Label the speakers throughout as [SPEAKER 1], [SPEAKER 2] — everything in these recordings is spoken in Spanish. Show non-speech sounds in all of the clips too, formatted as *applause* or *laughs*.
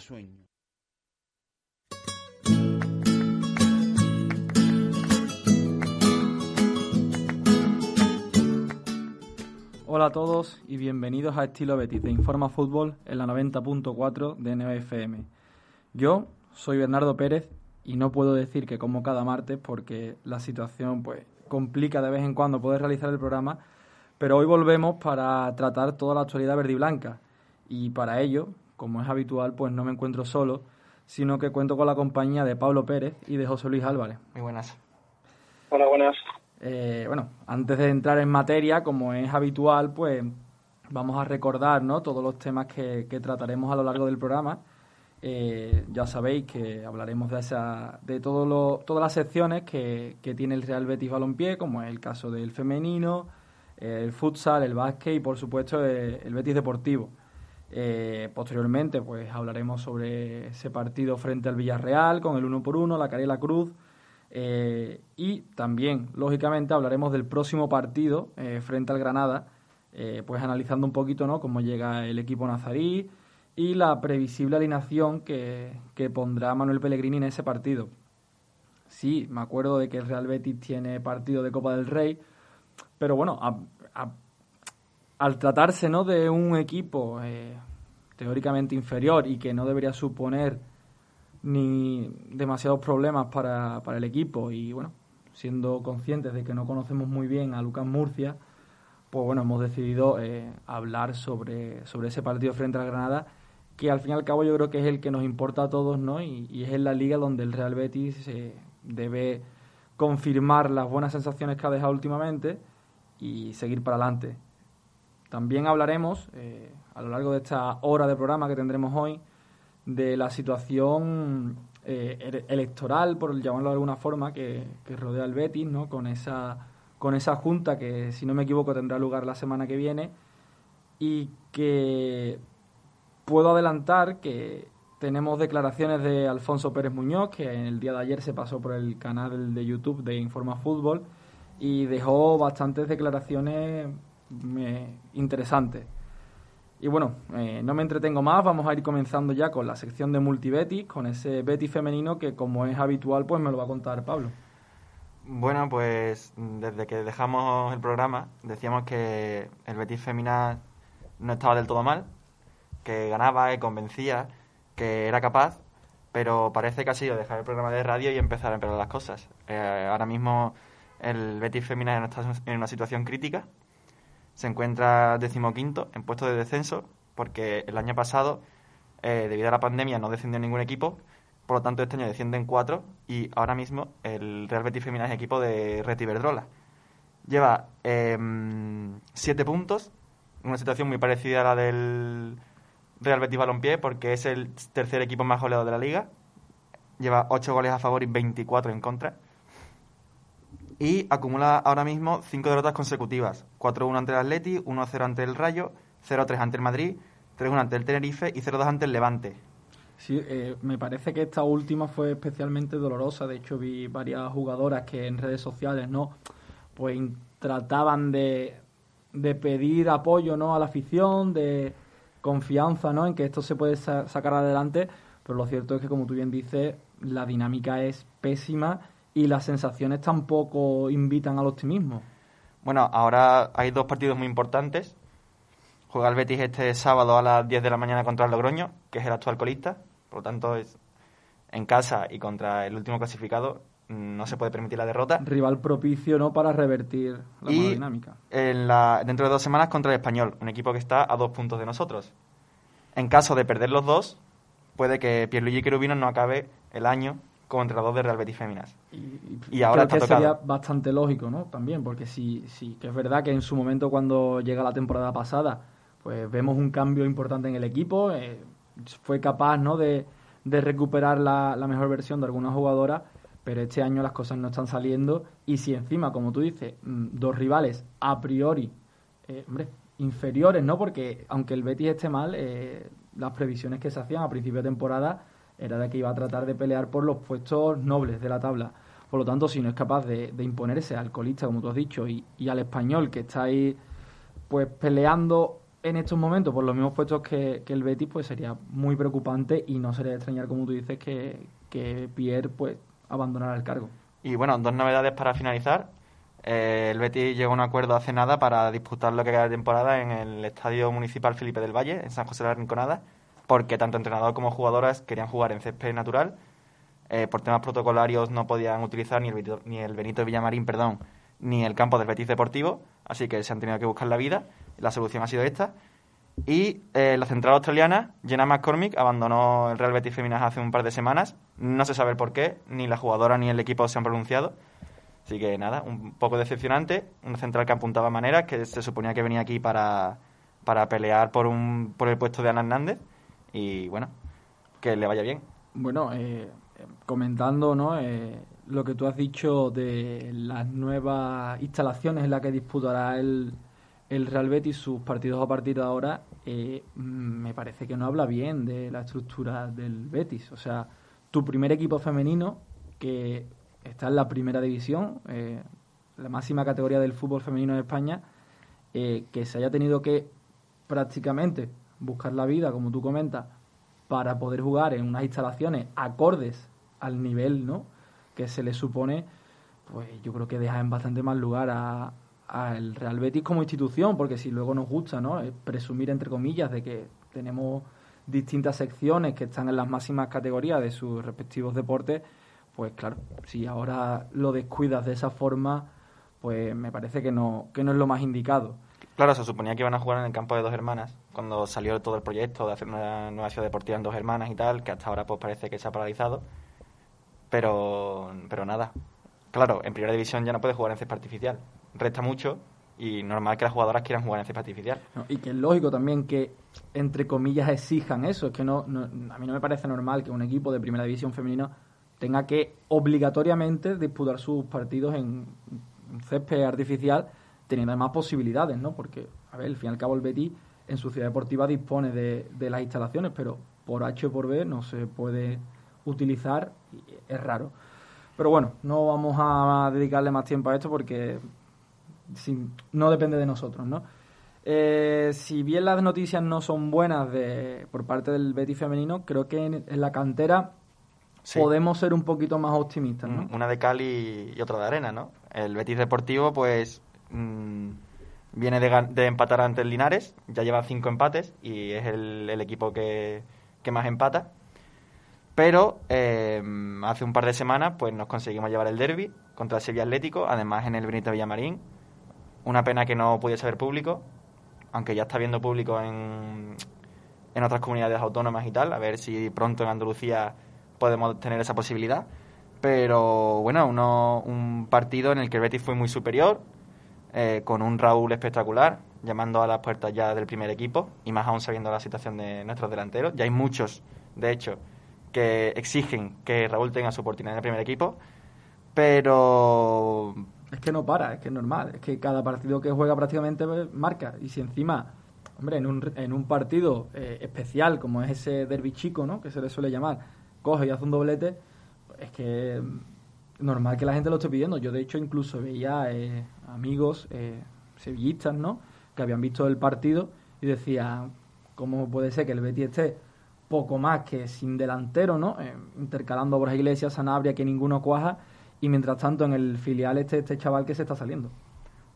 [SPEAKER 1] sueño.
[SPEAKER 2] Hola a todos y bienvenidos a Estilo Betis de Informa Fútbol en la 90.4 de NFM. Yo soy Bernardo Pérez y no puedo decir que como cada martes porque la situación pues complica de vez en cuando poder realizar el programa, pero hoy volvemos para tratar toda la actualidad verde y blanca y para ello, como es habitual, pues no me encuentro solo, sino que cuento con la compañía de Pablo Pérez y de José Luis Álvarez.
[SPEAKER 3] Muy buenas.
[SPEAKER 4] Hola, buenas.
[SPEAKER 2] Eh, bueno, antes de entrar en materia, como es habitual, pues vamos a recordar ¿no? todos los temas que, trataremos a lo largo del programa. Eh, ya sabéis que hablaremos de, esa, de todo todas las secciones que, tiene el Real Betis Balompié, como es el caso del femenino, el futsal, el básquet y, por supuesto, el, Betis Deportivo. Eh, posteriormente, pues hablaremos sobre ese partido frente al Villarreal con el uno por uno, la Carela Cruz eh, y también, lógicamente, hablaremos del próximo partido eh, frente al Granada, pues analizando un poquito ¿no? cómo llega el equipo nazarí y la previsible alineación que, pondrá Manuel Pellegrini en ese partido. Sí, me acuerdo de que el Real Betis tiene partido de Copa del Rey, pero bueno, al tratarse ¿no? de un equipo teóricamente inferior y que no debería suponer ni demasiados problemas para, para el equipo y bueno, siendo conscientes de que no conocemos muy bien a Lucas Murcia, pues bueno, hemos decidido eh, hablar sobre, sobre ese partido frente al Granada, que al fin y al cabo yo creo que es el que nos importa a todos, ¿no? Y, es en la liga donde el Real Betis eh, debe confirmar las buenas sensaciones que ha dejado últimamente y seguir para adelante. También hablaremos eh, a lo largo de esta hora de programa que tendremos hoy de la situación eh, electoral, por llamarlo de alguna forma, que, rodea al Betis, ¿no? Con esa, con esa junta que, si no me equivoco, tendrá lugar la semana que viene y que puedo adelantar que tenemos declaraciones de Alfonso Pérez Muñoz, que en el día de ayer se pasó por el canal de YouTube de Informa Fútbol y dejó bastantes declaraciones interesantes. Y bueno, eh, no me entretengo más, vamos a ir comenzando ya con la sección de multibetis, con ese Betis femenino que como es habitual pues me lo va a contar Pablo.
[SPEAKER 3] Bueno, pues desde que dejamos el programa decíamos que el Betis femenina no estaba del todo mal, que ganaba, que convencía, que era capaz, pero parece que ha sido dejar el programa de radio y empezar a empeorar las cosas. Eh, ahora mismo el Betis femenina está en una situación crítica, se encuentra decimoquinto en puesto de descenso, porque el año pasado, eh, debido a la pandemia, no descendió ningún equipo, por lo tanto este año descienden cuatro y ahora mismo el Real Betis Femenina es equipo de Reti Verdrola. Lleva em, siete puntos, una situación muy parecida a la del Real Betis Balompié, porque es el tercer equipo más goleado de la liga. Lleva ocho goles a favor y 24 en contra y acumula ahora mismo cinco derrotas consecutivas. 4-1 ante el Atleti, 1-0 ante el Rayo, 0-3 ante el Madrid, 3-1 ante el Tenerife y 0-2 ante el Levante.
[SPEAKER 2] Sí, eh, me parece que esta última fue especialmente dolorosa. De hecho, vi varias jugadoras que en redes sociales, ¿no? Pues trataban de, de pedir apoyo, ¿no? A la afición, de confianza, ¿no? En que esto se puede sacar adelante. Pero lo cierto es que, como tú bien dices, la dinámica es pésima y las sensaciones tampoco invitan al optimismo.
[SPEAKER 3] Bueno, ahora hay dos partidos muy importantes. Juega el Betis este sábado a las 10 de la mañana contra el Logroño, que es el actual colista. Por lo tanto, es en casa y contra el último clasificado no se puede permitir la derrota.
[SPEAKER 2] Rival propicio no para revertir la
[SPEAKER 3] y
[SPEAKER 2] dinámica.
[SPEAKER 3] En la, dentro de dos semanas contra el Español, un equipo que está a dos puntos de nosotros. En caso de perder los dos, puede que Pierluigi Querubino no acabe el año como entrenador de Real Betis Féminas.
[SPEAKER 2] Y, ahora creo que sería bastante lógico, ¿no? También, porque sí, sí, que es verdad que en su momento cuando llega la temporada pasada, pues vemos un cambio importante en el equipo, eh, fue capaz, ¿no? De, recuperar la, mejor versión de alguna jugadora, pero este año las cosas no están saliendo y si encima, como tú dices, mm, dos rivales a priori, eh, hombre, inferiores, ¿no? Porque aunque el Betis esté mal, eh, las previsiones que se hacían a principio de temporada era de que iba a tratar de pelear por los puestos nobles de la tabla. Por lo tanto, si no es capaz de, imponerse al colista, como tú has dicho, y, al español que está ahí pues peleando en estos momentos por los mismos puestos que, el Betis, pues sería muy preocupante y no sería extrañar, como tú dices, que, que Pierre pues abandonara el cargo.
[SPEAKER 3] Y bueno, dos novedades para finalizar. Eh, el Betis llegó a un acuerdo hace nada para disputar lo que queda de temporada en el Estadio Municipal Felipe del Valle, en San José de la Rinconada, porque tanto entrenador como jugadoras querían jugar en césped natural. Eh, por temas protocolarios no podían utilizar ni el, ni el Benito Villamarín, perdón, ni el campo del Betis Deportivo, así que se han tenido que buscar la vida. La solución ha sido esta. Y eh, la central australiana, Jenna McCormick, abandonó el Real Betis Feminas hace un par de semanas. No se sabe el por qué, ni la jugadora ni el equipo se han pronunciado. Así que nada, un poco decepcionante. Una central que apuntaba maneras, que se suponía que venía aquí para, para pelear por, un, por el puesto de Ana Hernández. Y bueno, que le vaya bien.
[SPEAKER 2] Bueno, eh, comentando ¿no? Eh, lo que tú has dicho de las nuevas instalaciones en las que disputará el, el Real Betis sus partidos a partir de ahora, eh, me parece que no habla bien de la estructura del Betis. O sea, tu primer equipo femenino, que está en la primera división, eh, la máxima categoría del fútbol femenino en España, eh, que se haya tenido que prácticamente buscar la vida, como tú comentas, para poder jugar en unas instalaciones acordes al nivel ¿no? que se le supone, pues yo creo que deja en bastante más lugar a, al Real Betis como institución, porque si luego nos gusta ¿no? presumir, entre comillas, de que tenemos distintas secciones que están en las máximas categorías de sus respectivos deportes, pues claro, si ahora lo descuidas de esa forma, pues me parece que no, que no es lo más indicado.
[SPEAKER 3] Claro, se suponía que iban a jugar en el campo de dos hermanas, cuando salió todo el proyecto de hacer una nueva ciudad deportiva en dos hermanas y tal, que hasta ahora pues parece que se ha paralizado. Pero, pero nada. Claro, en primera división ya no puede jugar en césped artificial. Resta mucho y normal que las jugadoras quieran jugar en césped artificial.
[SPEAKER 2] y que es lógico también que, entre comillas, exijan eso. Es que no, a mí no me parece normal que un equipo de primera división femenino tenga que obligatoriamente disputar sus partidos en césped artificial, teniendo además posibilidades, ¿no? Porque, a ver, al fin y al cabo el Betis en su ciudad deportiva dispone de, de las instalaciones, pero por H o por B no se puede utilizar, y es raro. Pero bueno, no vamos a dedicarle más tiempo a esto porque no depende de nosotros, ¿no? Eh, si bien las noticias no son buenas de, por parte del Betis femenino, creo que en, la cantera podemos ser un poquito más optimistas, ¿no?
[SPEAKER 3] Una de Cali y otra de Arena, ¿no? El Betis Deportivo, pues, mm, viene de, empatar ante el Linares, ya lleva cinco empates y es el, equipo que, más empata. Pero eh, hace un par de semanas, pues, nos conseguimos llevar el derby contra el Sevilla Atlético, además en el Benito Villamarín, una pena que no pudiese haber público, aunque ya está viendo público en, en otras comunidades autónomas y tal, a ver si pronto en Andalucía podemos tener esa posibilidad. Pero bueno, uno, un partido en el que el Betis fue muy superior, eh, con un Raúl espectacular, llamando a las puertas ya del primer equipo, y más aún sabiendo la situación de nuestros delanteros. Ya hay muchos, de hecho, que exigen que Raúl tenga su oportunidad en el primer equipo, pero
[SPEAKER 2] es que no para, es que es normal. Es que cada partido que juega prácticamente marca. Y si encima, hombre, en un, en un partido eh, especial como es ese derby chico, ¿no? Que se le suele llamar, coge y hace un doblete, es que normal que la gente lo esté pidiendo. Yo, de hecho, incluso veía eh, amigos eh, sevillistas, ¿no? Que habían visto el partido y decían, ¿cómo puede ser que el Betis esté poco más que sin delantero, ¿no? intercalando Borja Iglesias, Sanabria, que ninguno cuaja y mientras tanto en el filial este, este chaval que se está saliendo.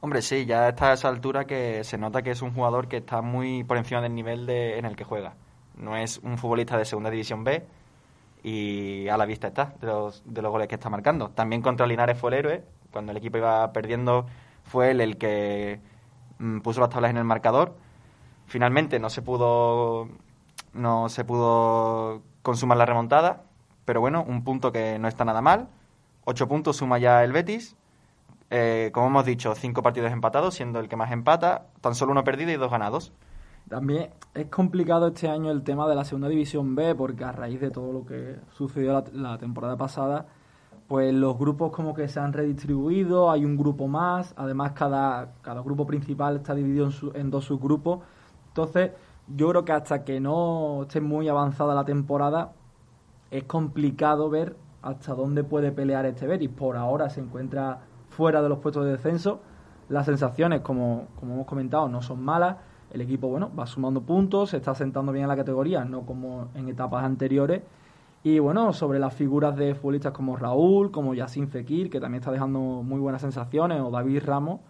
[SPEAKER 3] Hombre, sí, ya está a esa altura que se nota que es un jugador que está muy por encima del nivel de, en el que juega. No es un futbolista de segunda división B y a la vista está de los, de los goles que está marcando. También contra Linares fue el héroe. Cuando el equipo iba perdiendo fue él el que mm, puso las tablas en el marcador. Finalmente no se pudo no se pudo consumar la remontada, pero bueno, un punto que no está nada mal Ocho puntos suma ya el Betis. Eh, como hemos dicho, cinco partidos empatados, siendo el que más empata, tan solo uno perdido y dos ganados.
[SPEAKER 2] También es complicado este año el tema de la segunda división B, porque a raíz de todo lo que sucedió la, temporada pasada, pues los grupos como que se han redistribuido, hay un grupo más, además cada, cada grupo principal está dividido en, en dos subgrupos. Entonces, yo creo que hasta que no esté muy avanzada la temporada, es complicado ver hasta dónde puede pelear este Betis. Por ahora se encuentra fuera de los puestos de descenso. Las sensaciones, como, como hemos comentado, no son malas. El equipo, bueno, va sumando puntos, se está sentando bien en la categoría, no como en etapas anteriores. Y bueno, sobre las figuras de futbolistas como Raúl, como Yacine Fekir, que también está dejando muy buenas sensaciones, o David Ramos,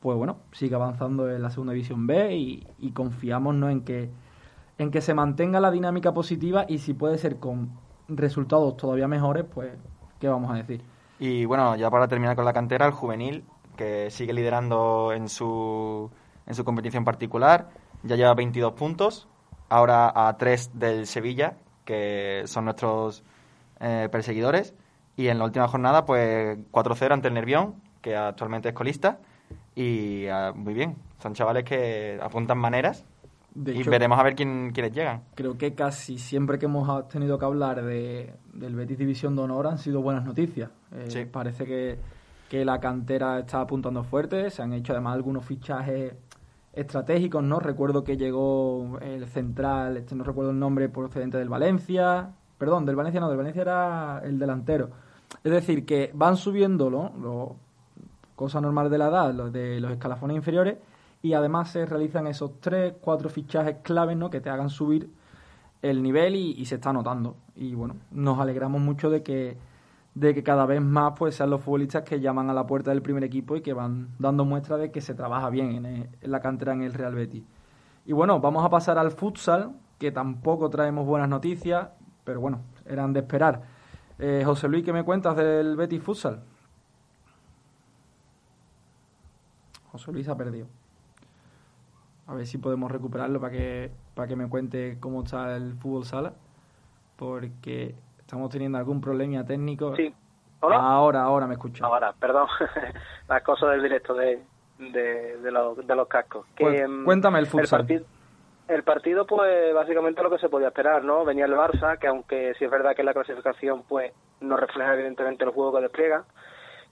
[SPEAKER 2] pues bueno, sigue avanzando en la segunda división B y, confiamos ¿no? en, que, en que se mantenga la dinámica positiva y si puede ser con resultados todavía mejores, pues, ¿qué vamos a decir?
[SPEAKER 3] Y bueno, ya para terminar con la cantera, el juvenil, que sigue liderando en su, en su competición particular, ya lleva 22 puntos, ahora a 3 del Sevilla, que son nuestros eh, perseguidores, y en la última jornada, pues 4-0 ante el Nervión, que actualmente es colista, y ah, muy bien, son chavales que apuntan maneras. Y veremos a ver quién, quiénes llegan.
[SPEAKER 2] Creo que casi siempre que hemos tenido que hablar de, del Betis División de Honor han sido buenas noticias. Eh, parece que, que, la cantera está apuntando fuerte, se han hecho además algunos fichajes estratégicos, ¿no? Recuerdo que llegó el central, este no recuerdo el nombre, procedente del Valencia, perdón, del Valencia no, del Valencia era el delantero. Es decir, que van subiendo, ¿no? Lo, cosa normal de la edad, los de los escalafones inferiores, y además se realizan esos tres, cuatro fichajes claves ¿no? que te hagan subir el nivel y, se está notando. Y bueno, nos alegramos mucho de que, de que cada vez más pues sean los futbolistas que llaman a la puerta del primer equipo y que van dando muestra de que se trabaja bien en, la cantera en el Real Betis. Y bueno, vamos a pasar al futsal, que tampoco traemos buenas noticias, pero bueno, eran de esperar. Eh, José Luis, ¿qué me cuentas del Betis Futsal? José Luis ha perdido. A ver si podemos recuperarlo para que, para que me cuente cómo está el fútbol sala. Porque estamos teniendo algún problema técnico.
[SPEAKER 1] Sí.
[SPEAKER 2] Ahora, ahora me escucho.
[SPEAKER 1] Ahora, perdón. *laughs* Las cosas del directo de, de, los, de los cascos.
[SPEAKER 2] Que, mm, cuéntame el futsal.
[SPEAKER 1] El partido, pues básicamente lo que se podía esperar, ¿no? Venía el Barça, que aunque sí es verdad que la clasificación, pues no refleja evidentemente el juego que despliega,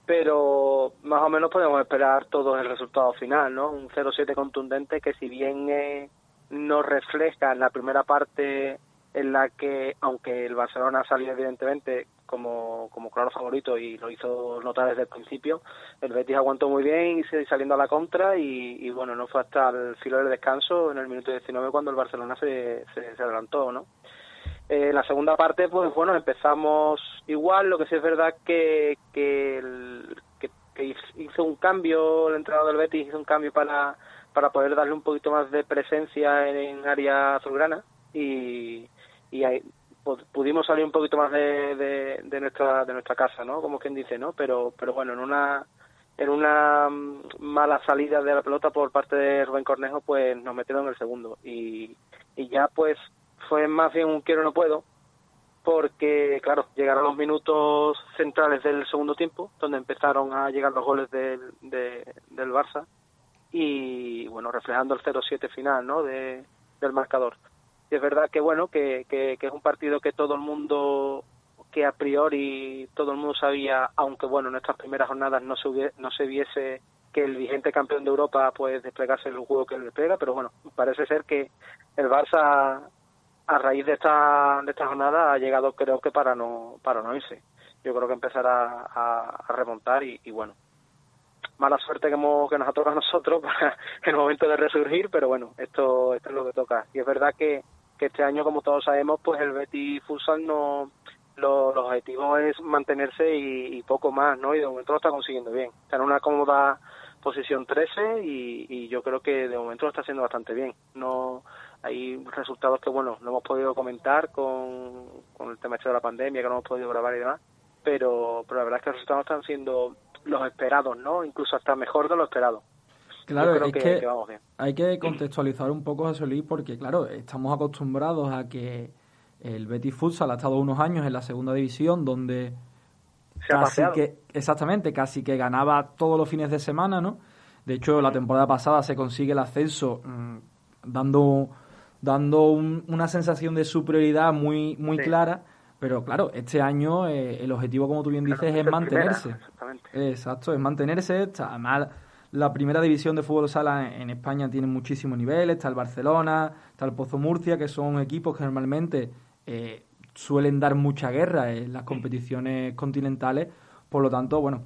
[SPEAKER 1] pero más o menos podemos esperar todo el resultado final, ¿no? Un 0-7 contundente que si bien eh, no refleja en la primera parte en la que, aunque el Barcelona salió evidentemente como, como claro favorito y lo hizo notar desde el principio, el Betis aguantó muy bien y saliendo a la contra y, bueno, no fue hasta el filo del descanso en el minuto 19 cuando el Barcelona se, se, adelantó, ¿no? Eh, la segunda parte, pues bueno, empezamos igual, lo que sí es verdad que, que, hizo un cambio, el entrenador del Betis hizo un cambio para, para poder darle un poquito más de presencia en, área azulgrana y, y ahí, pudimos salir un poquito más de, de, nuestra de nuestra casa, ¿no? Como quien dice, ¿no? Pero pero bueno, en una en una mala salida de la pelota por parte de Rubén Cornejo, pues nos metieron en el segundo y, y ya pues fue más bien un quiero no puedo, porque, claro, llegaron los minutos centrales del segundo tiempo, donde empezaron a llegar los goles del, del Barça, y, bueno, reflejando el 0-7 final, ¿no?, de, del marcador. Y es verdad que, bueno, que, que, es un partido que todo el mundo, que a priori todo el mundo sabía, aunque, bueno, en estas primeras jornadas no se, no se viese que el vigente campeón de Europa pues desplegase el juego que él despliega, pero bueno, parece ser que el Barça a raíz de esta, de esta jornada ha llegado creo que para no, para no irse. Yo creo que empezará a, remontar y, bueno, mala suerte que, hemos, que nos ha tocado a nosotros *laughs* para el momento de resurgir, pero bueno, esto, esto es lo que toca. Y es verdad que, que este año, como todos sabemos, pues el Betis Futsal no, lo, los objetivos es mantenerse y, poco más, ¿no? Y de momento lo está consiguiendo bien. Está en una cómoda posición 13 y, yo creo que de momento lo está haciendo bastante bien. No hay resultados que, bueno, no hemos podido comentar con, el tema hecho de la pandemia, que no hemos podido grabar y demás, pero, pero la verdad es que los resultados están siendo los esperados, ¿no? Incluso hasta mejor de lo esperado.
[SPEAKER 2] Claro, es que, hay que contextualizar un poco, José Luis, porque, claro, estamos acostumbrados a que el Betis Futsal ha estado unos años en la segunda división, donde casi que, exactamente, casi que ganaba todos los fines de semana, ¿no? De hecho, la temporada pasada se consigue el ascenso mm, dando dando una sensación de superioridad muy, muy clara. Pero claro, este año eh, el objetivo, como tú bien dices, es mantenerse. Exacto, es mantenerse. además, la primera división de fútbol sala en España tiene muchísimos niveles. Está el Barcelona, está el Pozo Murcia, que son equipos que normalmente eh, suelen dar mucha guerra en las competiciones continentales. Por lo tanto, bueno,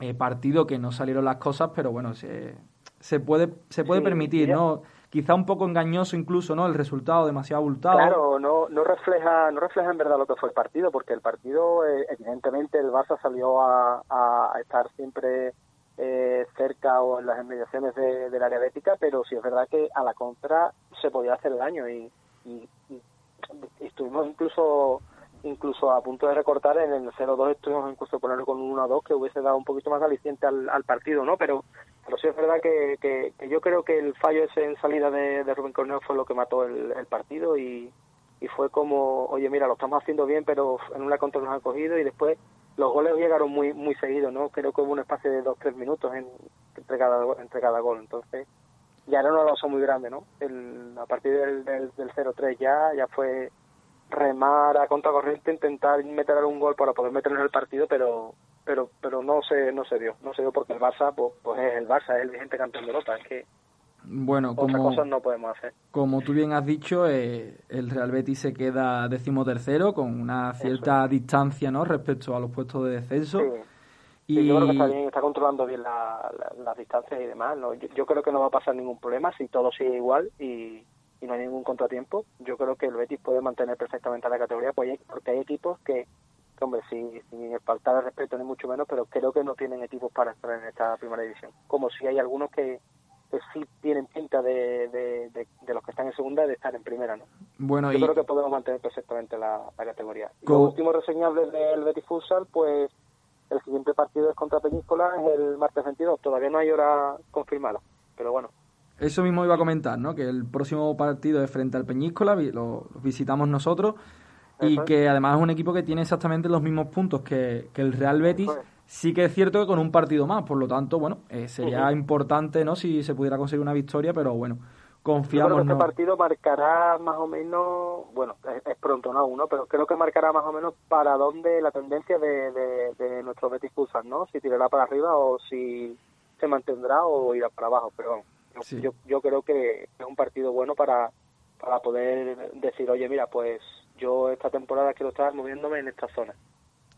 [SPEAKER 2] eh, partido que no salieron las cosas, pero bueno, se, se puede, se puede permitir, ¿no? quizá un poco engañoso incluso, ¿no? El resultado demasiado abultado.
[SPEAKER 1] Claro, no, no refleja, no refleja en verdad lo que fue el partido, porque el partido, eh, evidentemente, el Barça salió a, a estar siempre eh, cerca o en las inmediaciones de, del área bética, pero sí es verdad que a la contra se podía hacer daño y, y, estuvimos incluso incluso a punto de recortar en el 0-2 estuvimos incluso ponerlo con un 1-2 que hubiese dado un poquito más aliciente al, partido, ¿no? Pero pero sí es verdad que, que, yo creo que el fallo ese en salida de, de Rubén Corneo fue lo que mató el, el partido y, y fue como, oye, mira, lo estamos haciendo bien, pero en una contra nos han cogido y después los goles llegaron muy muy seguidos, ¿no? Creo que hubo un espacio de dos tres minutos entre, cada, entre cada gol, entonces ya era una losa muy grande, ¿no? El, a partir del, del, del 0-3 ya, ya fue remar a contracorriente, intentar meter algún gol para poder meternos en el partido, pero pero pero no se no se dio, no se dio porque el Barça pues, pues es el Barça, es el vigente campeón de Europa, es que
[SPEAKER 2] bueno,
[SPEAKER 1] como, no podemos hacer.
[SPEAKER 2] Como tú bien has dicho, eh, el Real Betis se queda decimotercero con una cierta distancia ¿no? respecto a los puestos de descenso.
[SPEAKER 1] Y... yo creo que está bien, está controlando bien las distancias y demás. ¿no? Yo, creo que no va a pasar ningún problema si todo sigue igual y, no hay ningún contratiempo. Yo creo que el Betis puede mantener perfectamente la categoría porque hay equipos que, hombre, sin, sin faltar el respeto ni mucho menos, pero creo que no tienen equipos para estar en esta primera división. Como si hay algunos que que sí tienen pinta de, de, los que están en segunda de estar en primera, ¿no?
[SPEAKER 2] Bueno,
[SPEAKER 1] Yo creo que podemos mantener perfectamente la, categoría. Y los últimos reseñables del Betis Futsal, pues el siguiente partido es contra Peñíscola, es el martes 22. Todavía no hay hora confirmada, pero bueno.
[SPEAKER 2] Eso mismo iba a comentar, ¿no? Que el próximo partido es frente al Peñíscola, lo, visitamos nosotros, y que además es un equipo que tiene exactamente los mismos puntos que, que el Real Betis. Sí que es cierto que con un partido más, por lo tanto, bueno, eh, sería importante, ¿no? Si se pudiera conseguir una victoria, pero bueno, confiamos.
[SPEAKER 1] Yo creo que este partido marcará más o menos, bueno, es, pronto, no uno, pero creo que marcará más o menos para dónde la tendencia de, de, nuestro Betis Futsal, ¿no? Si tirará para arriba o si se mantendrá o irá para abajo, pero yo, yo creo que es un partido bueno para, para poder decir, oye, mira, pues yo esta temporada quiero estar moviéndome en esta zona.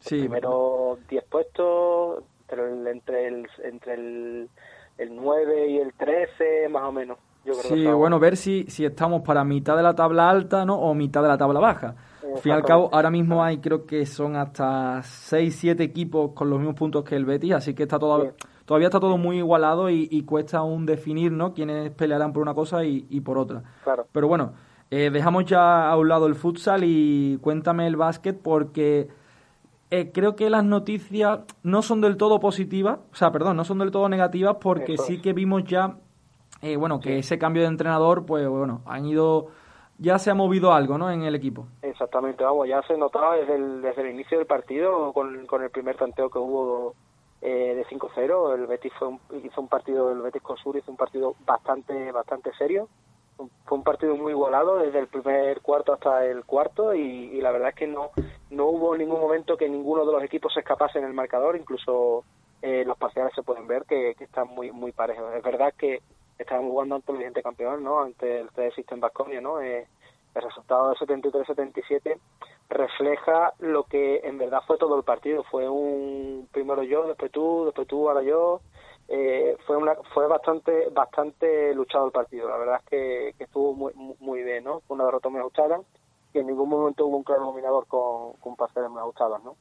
[SPEAKER 1] Sí, primero 10 puestos, entre el, entre el, entre el, el 9 y el 13, más o menos. Yo creo
[SPEAKER 2] sí, bueno, ver si, si estamos para mitad de la tabla alta ¿no? o mitad de la tabla baja. Al fin y al cabo, ahora mismo hay, creo que son hasta 6, 7 equipos con los mismos puntos que el Betis, así que está todo, todavía está todo muy igualado y, cuesta aún definir ¿no? quiénes pelearán por una cosa y, y por otra.
[SPEAKER 1] Claro.
[SPEAKER 2] Pero bueno, eh, dejamos ya a un lado el futsal y cuéntame el básquet porque eh, creo que las noticias no son del todo positivas, o sea, perdón, no son del todo negativas porque sí que vimos ya, eh, bueno, que ese cambio de entrenador, pues bueno, han ido, ya se ha movido algo, ¿no? En el equipo.
[SPEAKER 1] Exactamente, vamos, ya se notaba desde el, desde el inicio del partido con, con el primer tanteo que hubo eh, de 5-0, el Betis fue hizo un partido, el Betis con Sur hizo un partido bastante, bastante serio fue un partido muy igualado desde el primer cuarto hasta el cuarto y, la verdad es que no no hubo ningún momento que ninguno de los equipos se escapase en el marcador incluso eh, los parciales se pueden ver que, están muy muy parejos. Es verdad que estábamos jugando ante el vigente campeón no ante el TD System Basconia no eh, el resultado de 73-77 refleja lo que en verdad fue todo el partido. Fue un primero yo después tú después tú ahora yo eh, fue una fue bastante bastante luchado el partido. La verdad es que, estuvo muy muy bien no fue una derrota muy ajustada y en ningún momento hubo un claro dominador con, con parciales muy ajustados no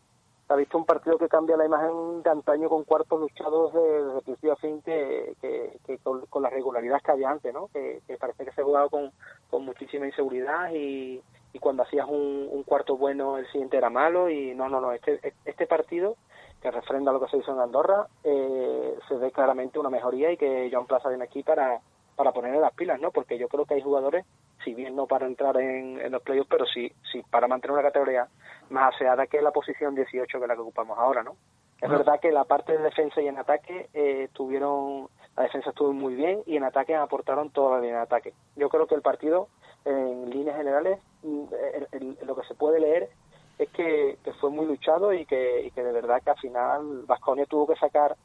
[SPEAKER 1] ha visto un partido que cambia la imagen de antaño con cuartos luchados desde principio a fin que, que, con, la regularidad que había antes no que, parece que se jugaba con, con muchísima inseguridad y, y cuando hacías un, un cuarto bueno el siguiente era malo y no no no este este partido que refrenda lo que se hizo en Andorra, eh, se ve claramente una mejoría y que John Plaza viene aquí para, para ponerle las pilas, ¿no? Porque yo creo que hay jugadores, si bien no para entrar en, los playoffs, pero sí, sí para mantener una categoría más aseada que la posición 18 que la que ocupamos ahora, ¿no? Es verdad que la parte de defensa y en ataque eh, tuvieron, la defensa estuvo muy bien y en ataque aportaron toda la línea de ataque. Yo creo que el partido, en líneas generales, mm, lo que se puede leer es que, fue muy luchado y que, de verdad que al final Vasconia tuvo que sacar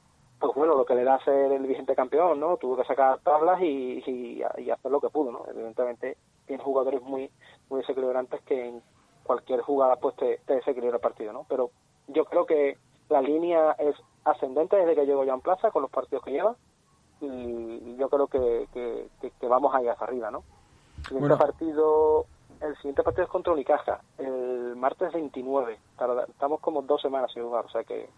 [SPEAKER 1] pues bueno, lo que le da a ser el vigente campeón, ¿no? Tuvo que sacar tablas y, y, hacer lo que pudo, ¿no? Evidentemente tiene jugadores muy muy desequilibrantes que en cualquier jugada pues te, te desequilibra el partido, ¿no? Pero yo creo que la línea es ascendente desde que llegó Jan Plaza con los partidos que lleva y, yo creo que, que, vamos a ir hacia arriba, ¿no? El siguiente partido, el siguiente partido es contra Unicaja, el martes 29. Estamos como dos semanas sin jugar, o sea que...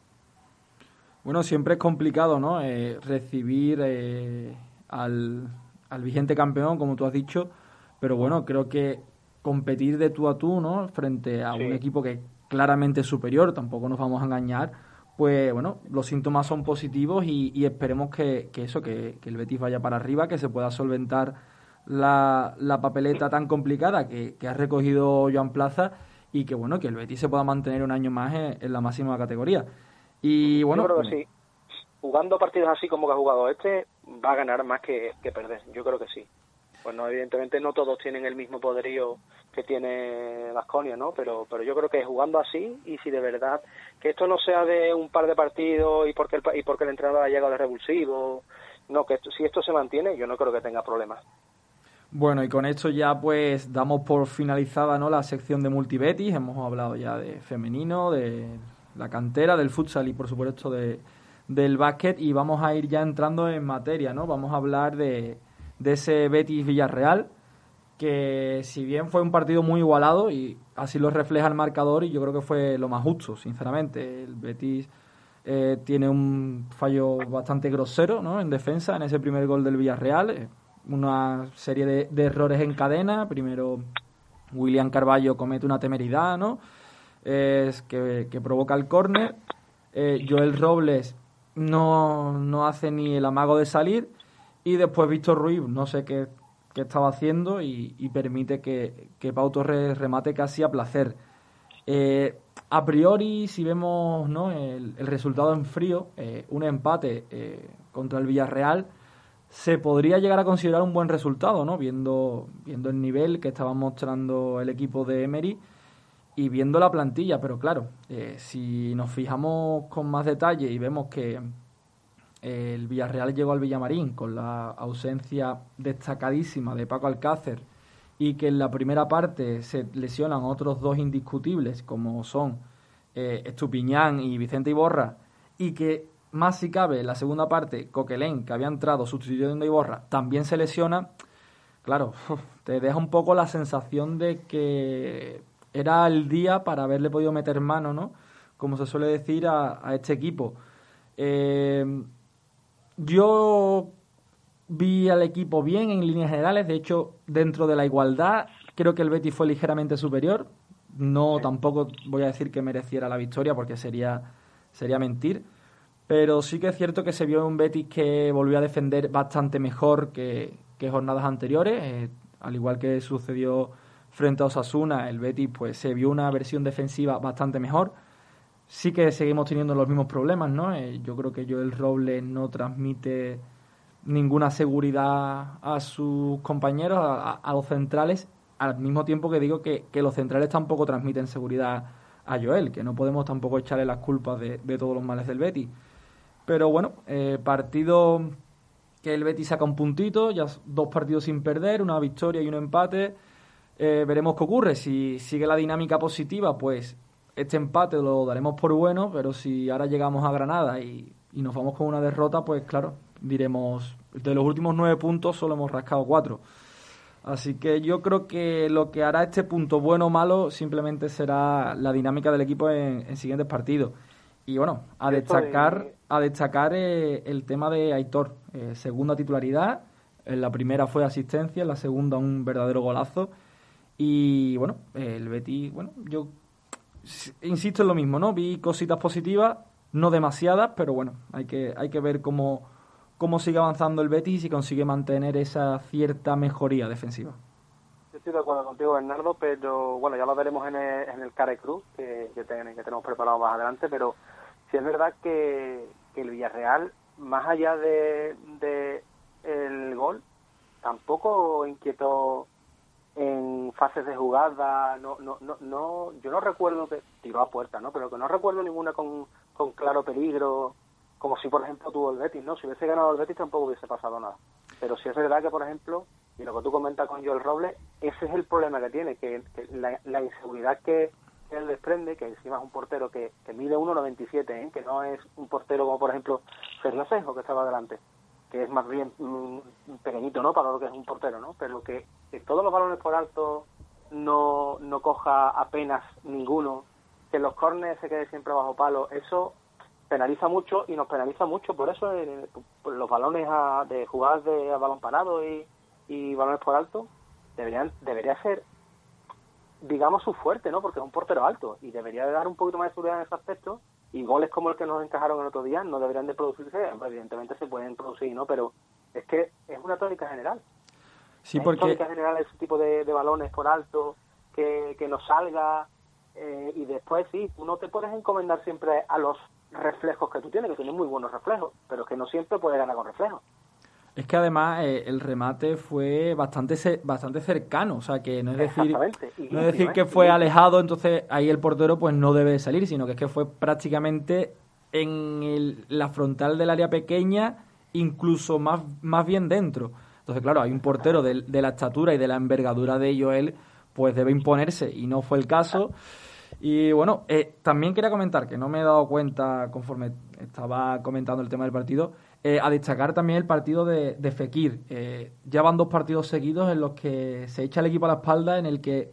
[SPEAKER 2] Bueno, siempre es complicado, ¿no? Eh, recibir eh, al, al vigente campeón, como tú has dicho, pero bueno, creo que competir de tú a tú, ¿no? Frente a un equipo que claramente es superior, tampoco nos vamos a engañar, pues bueno, los síntomas son positivos y, esperemos que, eso, que, el Betis vaya para arriba, que se pueda solventar la, papeleta tan complicada que, ha recogido Joan Plaza y que bueno, que el Betis se pueda mantener un año más en, la máxima categoría. Y bueno,
[SPEAKER 1] Yo creo que sí. Jugando partidos así como que ha jugado este, va a ganar más que, que perder. Yo creo que sí pues no, evidentemente no todos tienen el mismo poderío que tiene Vasconia, ¿no? Pero, pero yo creo que jugando así y si de verdad que esto no sea de un par de partidos y porque el, y porque el entrenador ha llegado de revulsivo, no, que si esto se mantiene, yo no creo que tenga problemas.
[SPEAKER 2] Bueno, y con esto ya pues damos por finalizada ¿no? la sección de multibetis. Hemos hablado ya de femenino, de la cantera, del futsal y por supuesto de, del básquet. Y vamos a ir ya entrando en materia, ¿no? Vamos a hablar de, de ese Betis Villarreal, que si bien fue un partido muy igualado y así lo refleja el marcador y yo creo que fue lo más justo, sinceramente. El Betis eh, tiene un fallo bastante grosero ¿no? en defensa en ese primer gol del Villarreal, eh, una serie de, errores en cadena, primero William Carballo comete una temeridad, ¿no? Es que, provoca el córner. Eh, Joel Robles no, no hace ni el amago de salir y después Víctor Ruiz, no sé qué, estaba haciendo y, permite que, que, Pau Torres remate casi a placer. Eh, a priori, si vemos ¿no? el, resultado en frío, eh, un empate contra el Villarreal, se podría llegar a considerar un buen resultado, ¿no? Viendo, viendo el nivel que estaba mostrando el equipo de Emery y viendo la plantilla. Pero claro, si nos fijamos con más detalle y vemos que el Villarreal llegó al Villamarín con la ausencia destacadísima de Paco Alcácer y que en la primera parte se lesionan otros dos indiscutibles como son eh, Estupiñán y Vicente Iborra y que más si cabe en la segunda parte Coquelén que había entrado sustituyendo a Iborra también se lesiona claro te deja un poco la sensación de que era el día para haberle podido meter mano no como se suele decir a, a este equipo eh, yo vi al equipo bien en líneas generales, de hecho, dentro de la igualdad, creo que el Betis fue ligeramente superior. No tampoco voy a decir que mereciera la victoria porque sería, sería mentir. Pero sí que es cierto que se vio un Betis que volvió a defender bastante mejor que, jornadas anteriores. Eh, al igual que sucedió frente a Osasuna, el Betis pues se vio una versión defensiva bastante mejor sí que seguimos teniendo los mismos problemas, ¿no? Eh, yo creo que Joel Robles no transmite ninguna seguridad a sus compañeros, a, los centrales, al mismo tiempo que digo que, los centrales tampoco transmiten seguridad a Joel, que no podemos tampoco echarle las culpas de, todos los males del Betis. Pero bueno, eh, partido que el Betis saca un puntito, ya dos partidos sin perder, una victoria y un empate. Eh, veremos qué ocurre. Si sigue la dinámica positiva, pues este empate lo daremos por bueno, pero si ahora llegamos a Granada y, nos vamos con una derrota, pues claro, diremos, de los últimos nueve puntos solo hemos rascado cuatro. Así que yo creo que lo que hará este punto bueno o malo simplemente será la dinámica del equipo en, siguientes partidos. Y bueno, a destacar, a destacar eh, el tema de Aitor. Eh, segunda titularidad, en la primera fue asistencia, en la segunda un verdadero golazo. Y bueno, el Betty, bueno, yo insisto en lo mismo, ¿no? Vi cositas positivas, no demasiadas, pero bueno, hay que, hay que ver cómo, cómo sigue avanzando el Betis y si consigue mantener esa cierta mejoría defensiva.
[SPEAKER 1] Yo estoy de acuerdo contigo, Bernardo, pero bueno, ya lo veremos en el, en el Care Cruz, que, que, tenemos preparado más adelante, pero si es verdad que, que el Villarreal, más allá de, el gol, tampoco inquietó en fases de jugada, no, no, no, no, yo no recuerdo que tiró a puerta, ¿no? Pero que no recuerdo ninguna con, con claro peligro, como si por ejemplo tuvo el Betis, ¿no? Si hubiese ganado el Betis tampoco hubiese pasado nada. Pero si es verdad que por ejemplo, y lo que tú comentas con Joel Robles, ese es el problema que tiene, que, la, inseguridad que él desprende, que encima es un portero que, que mide 1,97, ¿eh? que no es un portero como por ejemplo Sergio Sejo que estaba adelante que es más bien pequeñito, ¿no? Para lo que es un portero, ¿no? Pero que, que todos los balones por alto no, no coja apenas ninguno, que los córneres se quede siempre bajo palo, eso penaliza mucho y nos penaliza mucho. Por eso eh, los balones de jugadas de balón parado y, y balones por alto deberían debería ser digamos su fuerte, ¿no? Porque es un portero alto y debería de dar un poquito más de seguridad en ese aspecto y goles como el que nos encajaron el otro día no deberían de producirse, evidentemente se pueden producir, ¿no? Pero es que es una tónica general.
[SPEAKER 2] Sí, porque... Es
[SPEAKER 1] tónica general ese tipo de, balones por alto, que, que nos salga eh, y después sí, tú no te puedes encomendar siempre a los reflejos que tú tienes, que tienes muy buenos reflejos, pero que no siempre puedes ganar con reflejos.
[SPEAKER 2] Es que además eh, el remate fue bastante bastante cercano, o sea que no es decir no es decir que fue alejado, entonces ahí el portero pues no debe salir, sino que es que fue prácticamente en la frontal del área pequeña, incluso más, más bien dentro. Entonces, claro, hay un portero de, la estatura y de la envergadura de Joel, pues debe imponerse y no fue el caso. Y bueno, eh, también quería comentar, que no me he dado cuenta conforme estaba comentando el tema del partido, eh, a destacar también el partido de, Fekir. Eh, ya van dos partidos seguidos en los que se echa el equipo a la espalda, en el que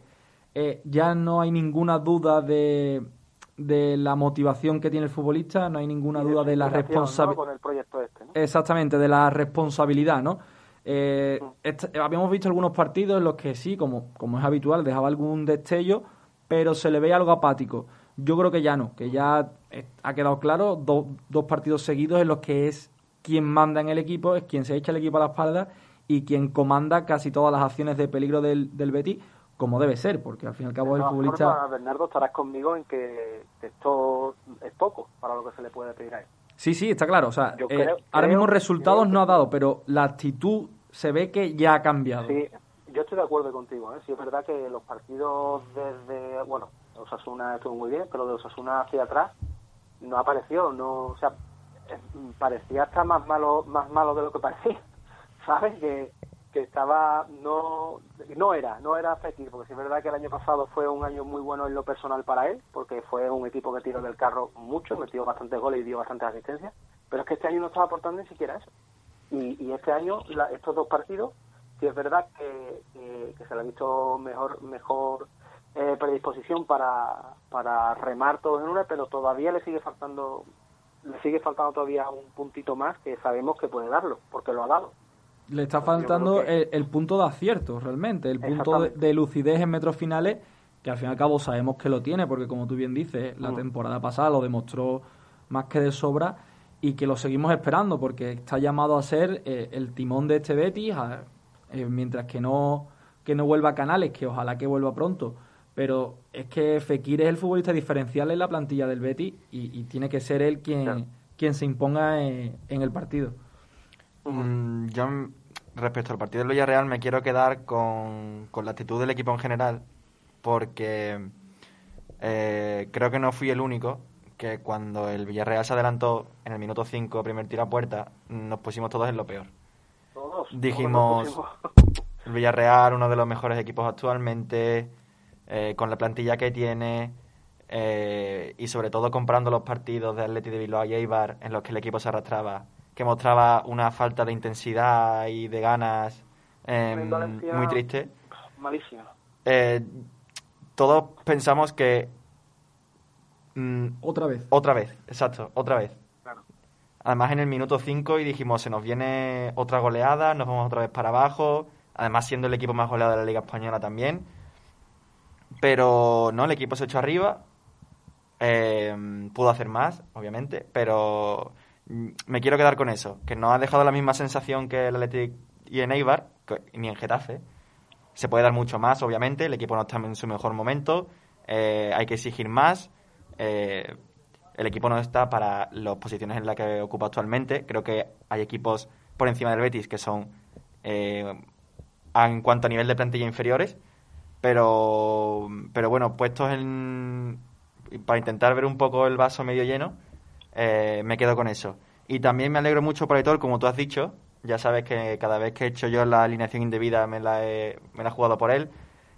[SPEAKER 2] eh, ya no hay ninguna duda de, la motivación que tiene el futbolista, no hay ninguna duda de la responsabilidad.
[SPEAKER 1] Este,
[SPEAKER 2] Exactamente, de la responsabilidad, ¿no? habíamos visto algunos partidos en los que sí, como, como es habitual, dejaba algún destello, pero se le ve algo apático. Yo creo que ya no, que ya ha quedado claro dos partidos seguidos en los que es quien manda en el equipo, es quien se echa el equipo a la espalda y quien comanda casi todas las acciones de peligro del, del Betis, como debe ser, porque al fin y al cabo el futbolista...
[SPEAKER 1] Bernardo, estarás conmigo en que esto es poco para lo que se le puede pedir a él.
[SPEAKER 2] Sí, sí, está claro. O sea, eh, ahora mismo resultados no ha dado, pero la actitud se ve que ya ha cambiado.
[SPEAKER 1] Sí, yo estoy de acuerdo contigo. ¿eh? Sí, es verdad que los partidos desde, bueno, Osasuna estuvo muy bien, pero de Osasuna hacia atrás no apareció. No, o sea, parecía estar más malo más malo de lo que parecía *laughs* sabes que, que estaba no no era no era Fekir porque sí es verdad que el año pasado fue un año muy bueno en lo personal para él porque fue un equipo que tiró del carro mucho metió bastantes goles y dio bastantes asistencias pero es que este año no estaba aportando ni siquiera eso. Y, y este año estos dos partidos sí es verdad que, que, se le ha visto mejor mejor eh, predisposición para, para remar todos en una pero todavía le sigue faltando le sigue faltando todavía un puntito más que sabemos que puede darlo, porque lo ha dado.
[SPEAKER 2] Le está faltando el, punto de acierto, realmente, el punto de, lucidez en metros finales, que al fin y al cabo sabemos que lo tiene, porque como tú bien dices, la mm. temporada pasada lo demostró más que de sobra y que lo seguimos esperando, porque está llamado a ser eh, el timón de este Betis, eh, mientras que no, que no vuelva a Canales, que ojalá que vuelva pronto pero es que Fekir es el futbolista diferencial en la plantilla del Betis y, tiene que ser él quien, quien se imponga en, el partido.
[SPEAKER 3] Mm, yo, respecto al partido del Villarreal, me quiero quedar con, la actitud del equipo en general, porque eh, creo que no fui el único que cuando el Villarreal se adelantó en el minuto 5, primer tiro a puerta, nos pusimos todos en lo peor.
[SPEAKER 1] Todos.
[SPEAKER 3] Dijimos, el Villarreal, uno de los mejores equipos actualmente, eh, con la plantilla que tiene eh, y sobre todo comprando los partidos de Atleti de Bilbao y Eibar en los que el equipo se arrastraba, que mostraba una falta de intensidad y de ganas em, muy triste.
[SPEAKER 1] Malísimo.
[SPEAKER 3] Eh, todos pensamos que...
[SPEAKER 2] Mm, otra vez.
[SPEAKER 3] Otra vez, exacto, otra vez. Además en el minuto 5 y dijimos, se nos viene otra goleada, nos vamos otra vez para abajo, además siendo el equipo más goleado de la Liga Española también pero no, el equipo se echó arriba. Eh, pudo hacer más, obviamente, pero mm, me quiero quedar con eso, que no ha dejado la misma sensación que el Athletic y en Eibar, ni en Getafe. Se puede dar mucho más, obviamente, el equipo no está en su mejor momento, eh, hay que exigir más. Eh, el equipo no está para las posiciones en las que ocupa actualmente. Creo que hay equipos por encima del Betis que son, en cuanto a nivel de plantilla, inferiores pero, pero bueno, puestos en, para intentar ver un poco el vaso medio lleno, eh, me quedo con eso. Y también me alegro mucho por Aitor, como tú has dicho. Ya sabes que cada vez que he hecho yo la alineación indebida me la he, me la he jugado por él.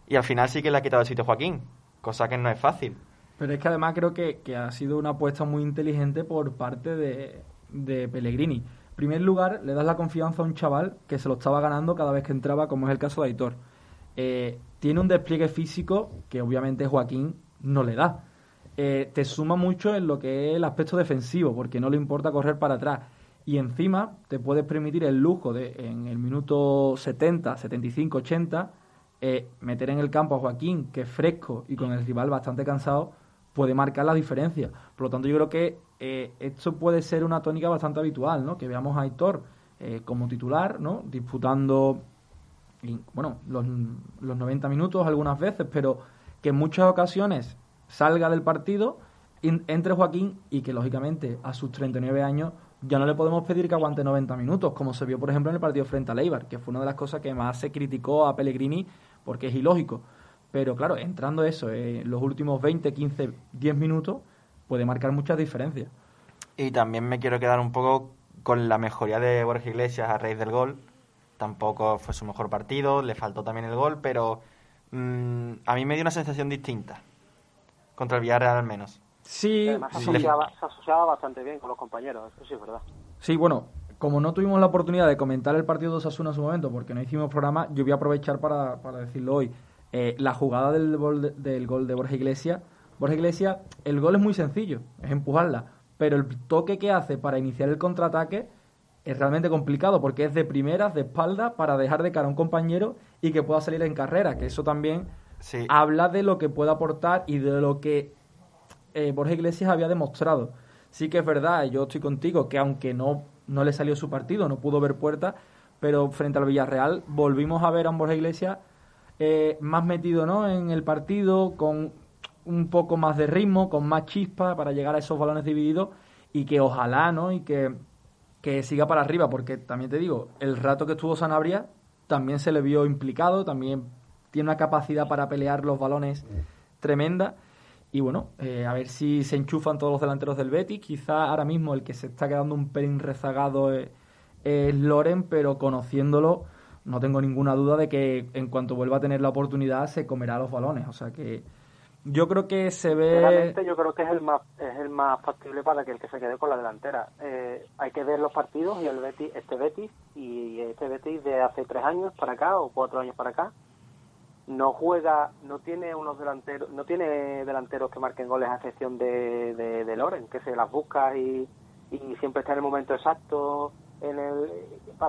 [SPEAKER 3] Y al final sí que le ha quitado el sitio Joaquín, cosa que no es fácil.
[SPEAKER 2] Pero es que además creo que, que ha sido una apuesta muy inteligente por parte de, de Pellegrini. En primer lugar, le das la confianza a un chaval que se lo estaba ganando cada vez que entraba, como es el caso de Aitor. Eh, tiene un despliegue físico que obviamente Joaquín no le da. Eh, te suma mucho en lo que es el aspecto defensivo, porque no le importa correr para atrás. Y encima te puedes permitir el lujo de, en el minuto 70, 75, 80, meter en el campo a Joaquín, que es fresco y con el rival bastante cansado, puede marcar la diferencia. Por lo tanto, yo creo que eh, esto puede ser una tónica bastante habitual, ¿no? Que veamos a Aitor eh, como titular, ¿no? Disputando, bueno, los, los 90 minutos algunas veces, pero que en muchas ocasiones salga del partido, entre Joaquín y que, lógicamente, a sus 39 años ya no le podemos pedir que aguante 90 minutos, como se vio, por ejemplo, en el partido frente a Leibar, que fue una de las cosas que más se criticó a Pellegrini porque es ilógico. Pero claro, entrando eso en los últimos 20, 15, 10 minutos, puede marcar muchas diferencias.
[SPEAKER 3] Y también me quiero quedar un poco con la mejoría de Borja Iglesias a raíz del gol. Tampoco fue su mejor partido, le faltó también el gol, pero mm, a mí me dio una sensación distinta. Contra el Villarreal al menos.
[SPEAKER 2] Sí,
[SPEAKER 1] Además, se, asociaba, se asociaba bastante bien con los compañeros, eso sí es verdad.
[SPEAKER 2] Sí, bueno, como no tuvimos la oportunidad de comentar el partido de Osasuna en su momento, porque no hicimos programa, yo voy a aprovechar para, para decirlo hoy. Eh, la jugada del gol de, del gol de Borja Iglesias, Borja Iglesias, el gol es muy sencillo, es empujarla, pero el toque que hace para iniciar el contraataque es realmente complicado porque es de primeras, de espalda, para dejar de cara a un compañero y que pueda salir en carrera, que eso también habla de lo que puede aportar y de lo que eh, Borja Iglesias había demostrado. Sí que es verdad, yo estoy contigo, que aunque no, no le salió su partido, no pudo ver puerta, pero frente al Villarreal volvimos a ver a un Borja Iglesias eh, más metido ¿no? en el partido, con un poco más de ritmo, con más chispa para llegar a esos balones divididos y que ojalá ¿no? y que, que siga para arriba, porque también te digo, el rato que estuvo Sanabria también se le vio implicado, también tiene una capacidad para pelear los balones tremenda. Y bueno, eh, a ver si se enchufan todos los delanteros del Betis. Quizá ahora mismo el que se está quedando un pelín rezagado es Loren, pero conociéndolo no tengo ninguna duda de que en cuanto vuelva a tener la oportunidad se comerá los balones. O sea que yo creo que se ve.
[SPEAKER 1] Realmente yo creo que es el más es el más factible para que el que se quede con la delantera. Eh, hay que ver los partidos y el Betis, este Betis y este Betis de hace tres años para acá o cuatro años para acá no juega, no tiene unos delanteros, no tiene delanteros que marquen goles a excepción de, de, Loren, que se las busca y, y siempre está en el momento exacto en el,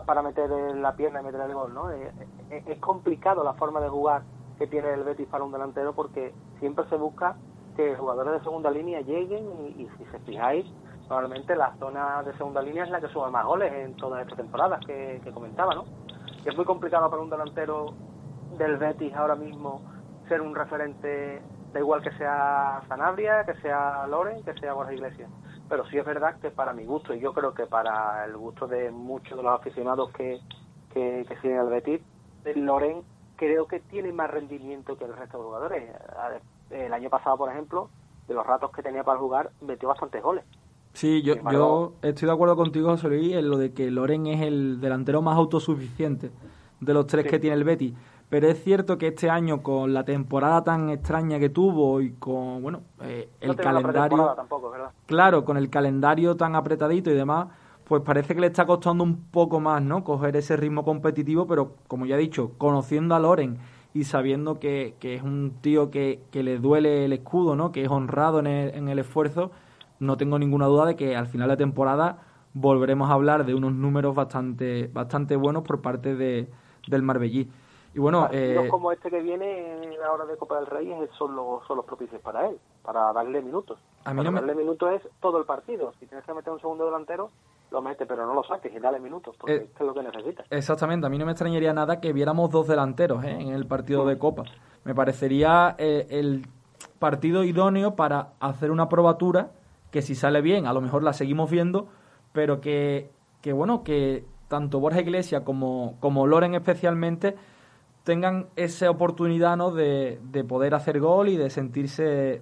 [SPEAKER 1] para meter la pierna y meter el gol, ¿no? Eh, eh, es, complicado la forma de jugar que tiene el Betis para un delantero porque siempre se busca que jugadores de segunda línea lleguen y, si se fijáis, normalmente la zona de segunda línea es la que sube más goles en todas estas temporadas que, comentaba, ¿no? Y es muy complicado para un delantero del Betis ahora mismo ser un referente, da igual que sea Sanabria, que sea Loren, que sea Borja Iglesias pero sí es verdad que para mi gusto, y yo creo que para el gusto de muchos de los aficionados que, que, siguen al Betis, Loren creo que tiene más rendimiento que el resto de jugadores. El año pasado, por ejemplo, de los ratos que tenía para jugar, metió bastantes goles.
[SPEAKER 2] Sí, yo, yo estoy de acuerdo contigo, José Luis, en lo de que Loren es el delantero más autosuficiente de los tres que tiene el Betis pero es cierto que este año con la temporada tan extraña que tuvo y con bueno eh, el calendario claro con el calendario tan apretadito y demás pues parece que le está costando un poco más no coger ese ritmo competitivo pero como ya he dicho conociendo a Loren y sabiendo que, que es un tío que, que, le duele el escudo no que es honrado en el, en el esfuerzo no tengo ninguna duda de que al final de temporada volveremos a hablar de unos números bastante bastante buenos por parte de, del Marbellí y bueno,
[SPEAKER 1] eh, como este que viene en la hora de Copa del Rey son los, son los propicios para él, para darle minutos. A mí no darle minutos es todo el partido. Si tienes que meter un segundo delantero, lo mete, pero no lo saques y dale minutos, porque eh, es lo que necesitas.
[SPEAKER 2] Exactamente, a mí no me extrañaría nada que viéramos dos delanteros ¿eh? en el partido de Copa. Me parecería eh, el partido idóneo para hacer una probatura que si sale bien, a lo mejor la seguimos viendo, pero que, que bueno, que tanto Borja Iglesias como, como Loren especialmente tengan esa oportunidad ¿no? de, de, poder hacer gol y de sentirse,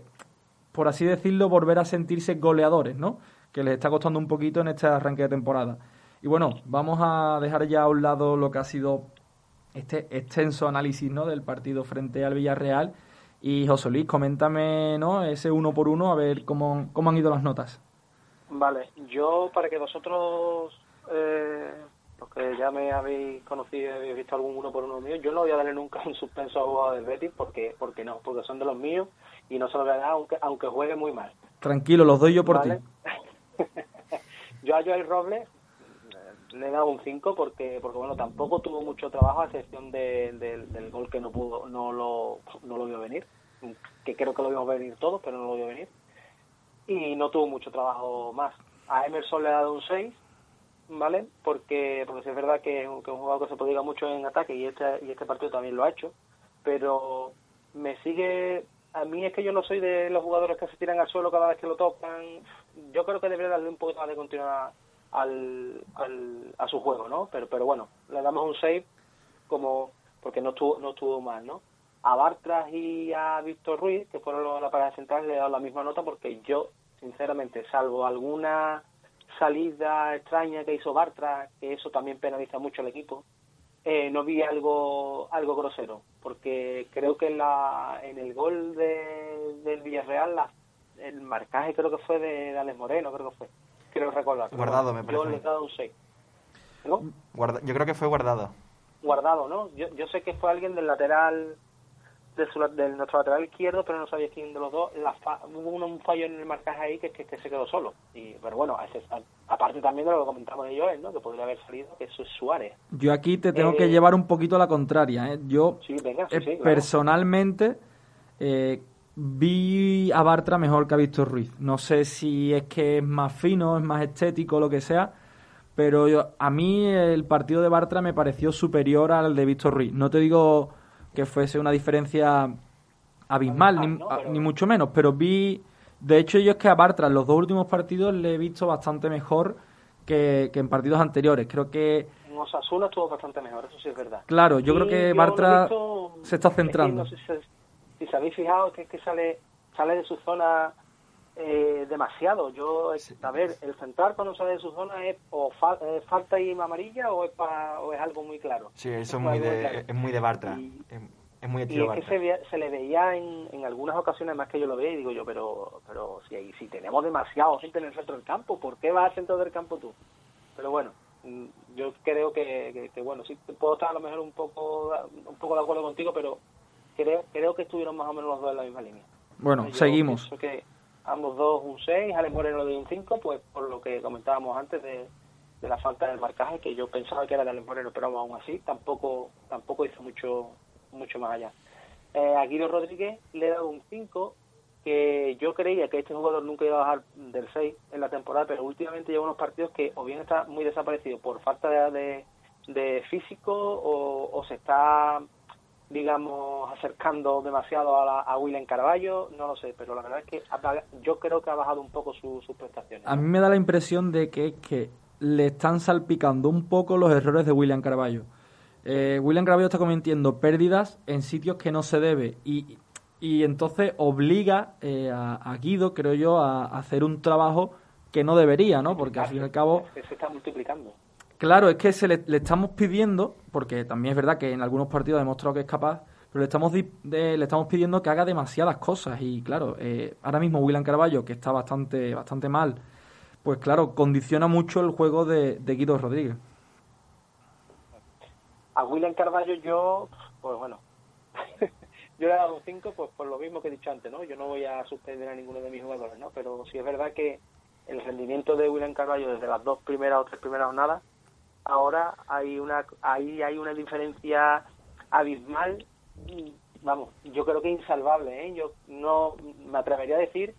[SPEAKER 2] por así decirlo, volver a sentirse goleadores, ¿no? Que les está costando un poquito en este arranque de temporada. Y bueno, vamos a dejar ya a un lado lo que ha sido este extenso análisis ¿no? del partido frente al Villarreal. Y José Luis, coméntame ¿no? ese uno por uno, a ver cómo, cómo han ido las notas.
[SPEAKER 1] Vale, yo para que vosotros eh, los que ya me habéis conocido y habéis visto algún uno por uno mío, yo no voy a darle nunca un suspenso a jugador del Betis porque, porque no, porque son de los míos y no se lo voy a dar aunque, aunque juegue muy mal.
[SPEAKER 2] Tranquilo, los doy yo por ti. *laughs*
[SPEAKER 1] yo a Joel Robles eh, le he dado un 5 porque, porque bueno, tampoco tuvo mucho trabajo a excepción de, del gol que no pudo, no lo, no lo vio venir, que creo que lo vimos venir todos, pero no lo vio venir. Y no tuvo mucho trabajo más. A Emerson le he dado un 6 ¿vale? Porque, porque es verdad que, es un jugador que se prodiga mucho en ataque y este, y este partido también lo ha hecho, pero me sigue, a mí es que yo no soy de los jugadores que se tiran al suelo cada vez que lo tocan, yo creo que debería darle un poquito más de continuidad al, al, a su juego, ¿no? Pero, pero bueno, le damos un save como, porque no estuvo, no estuvo mal, ¿no? A Bartras y a Víctor Ruiz, que fueron la pareja central, le he dado la misma nota porque yo, sinceramente, salvo alguna salida extraña que hizo Bartra, que eso también penaliza mucho al equipo, eh, no vi algo algo grosero, porque creo que en, la, en el gol de, del Villarreal la, el marcaje creo que fue de, Alex Moreno, creo que fue, creo recordar.
[SPEAKER 3] Guardado, me parece.
[SPEAKER 1] Yo le he dado un 6.
[SPEAKER 3] yo creo que fue guardado.
[SPEAKER 1] Guardado, ¿no? Yo, yo sé que fue alguien del lateral de, nuestro lateral izquierdo, pero no sabía quién de los dos. hubo un fallo en el marcaje ahí que, que, que se quedó solo. Y, pero bueno, aparte también de lo que comentamos de Joel, ¿no? que podría haber salido, que eso es Suárez.
[SPEAKER 2] Yo aquí te tengo que eh, llevar un poquito a la contraria. ¿eh? Yo
[SPEAKER 1] eh,
[SPEAKER 2] personalmente eh, vi a Bartra mejor que a Víctor Ruiz. No sé si es que es más fino, es más estético, lo que sea. Pero yo, a mí el partido de Bartra me pareció superior al de Víctor Ruiz. No te digo que fuese una diferencia abismal, ni, mucho menos, pero vi, de hecho yo es que a Bartra en los dos últimos partidos le he visto bastante mejor que, en partidos anteriores, creo que...
[SPEAKER 1] En Osasuna estuvo bastante mejor, eso sí es verdad.
[SPEAKER 2] Claro, yo creo que Bartra se está centrando.
[SPEAKER 1] si, se, habéis fijado que es que sale, sale de su zona eh, demasiado. Yo, a ver, el central cuando sale de su zona es o falta y amarilla o es, o es algo muy claro.
[SPEAKER 3] Sí, eso es muy, de, es muy de Bartra. es, muy
[SPEAKER 1] y es que se, se, le veía en, en algunas ocasiones más que yo lo veía y digo yo, pero pero si, si tenemos demasiado gente en el centro del campo, ¿por qué vas al centro del campo tú? Pero bueno, mm, yo creo que, que, bueno, sí puedo estar a lo mejor un poco un poco de acuerdo contigo, pero creo creo que estuvieron más o menos los dos en la misma línea.
[SPEAKER 2] Bueno, seguimos
[SPEAKER 1] ambos dos un 6, Alex Moreno de un 5, pues por lo que comentábamos antes de, la falta del marcaje, que yo pensaba que era de Moreno, pero aún así tampoco tampoco hizo mucho mucho más allá. Eh, a Guido Rodríguez le he dado un 5, que yo creía que este jugador nunca iba a bajar del 6 en la temporada, pero últimamente lleva unos partidos que o bien está muy desaparecido por falta de, de, físico o, o se está digamos, acercando demasiado a, a William Carballo, no lo sé, pero la verdad es que yo creo que ha bajado un poco sus prestaciones.
[SPEAKER 2] A mí me da la impresión de que, que le están salpicando un poco los errores de William Carballo. Eh, William Carballo está cometiendo pérdidas en sitios que no se debe y, y entonces obliga eh, a, Guido, creo yo, a, hacer un trabajo que no debería, ¿no? Porque al fin y al cabo...
[SPEAKER 1] Se está multiplicando.
[SPEAKER 2] Claro, es que se le, estamos pidiendo, porque también es verdad que en algunos partidos ha demostrado que es capaz, pero le estamos, le estamos pidiendo que haga demasiadas cosas. Y claro, eh, ahora mismo William Carballo, que está bastante, bastante mal, pues claro, condiciona mucho el juego de, Guido Rodríguez.
[SPEAKER 1] A William Carballo yo, pues bueno, *laughs* yo le he dado 5 pues por lo mismo que he dicho antes, ¿no? Yo no voy a suspender a ninguno de mis jugadores, ¿no? Pero sí es verdad que el rendimiento de William Carballo desde las dos primeras o tres primeras jornadas ahora hay una ahí hay una diferencia abismal vamos yo creo que insalvable ¿eh? yo no me atrevería a decir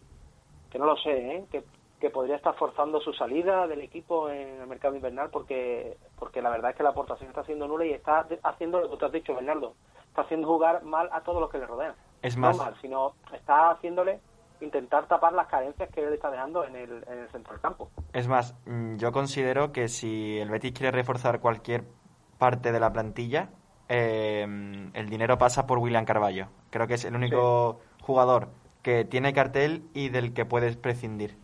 [SPEAKER 1] que no lo sé ¿eh? que, que podría estar forzando su salida del equipo en el mercado invernal porque porque la verdad es que la aportación está siendo nula y está haciendo lo que tú has dicho Bernardo está haciendo jugar mal a todos los que le rodean
[SPEAKER 3] es más
[SPEAKER 1] no mal sino está haciéndole intentar tapar las carencias que él está dejando en el, en el centro del campo.
[SPEAKER 3] Es más, mm, yo considero que si el Betis quiere reforzar cualquier parte de la plantilla, eh, el dinero pasa por William Carballo. Creo que es el único jugador que tiene cartel y del que puedes prescindir.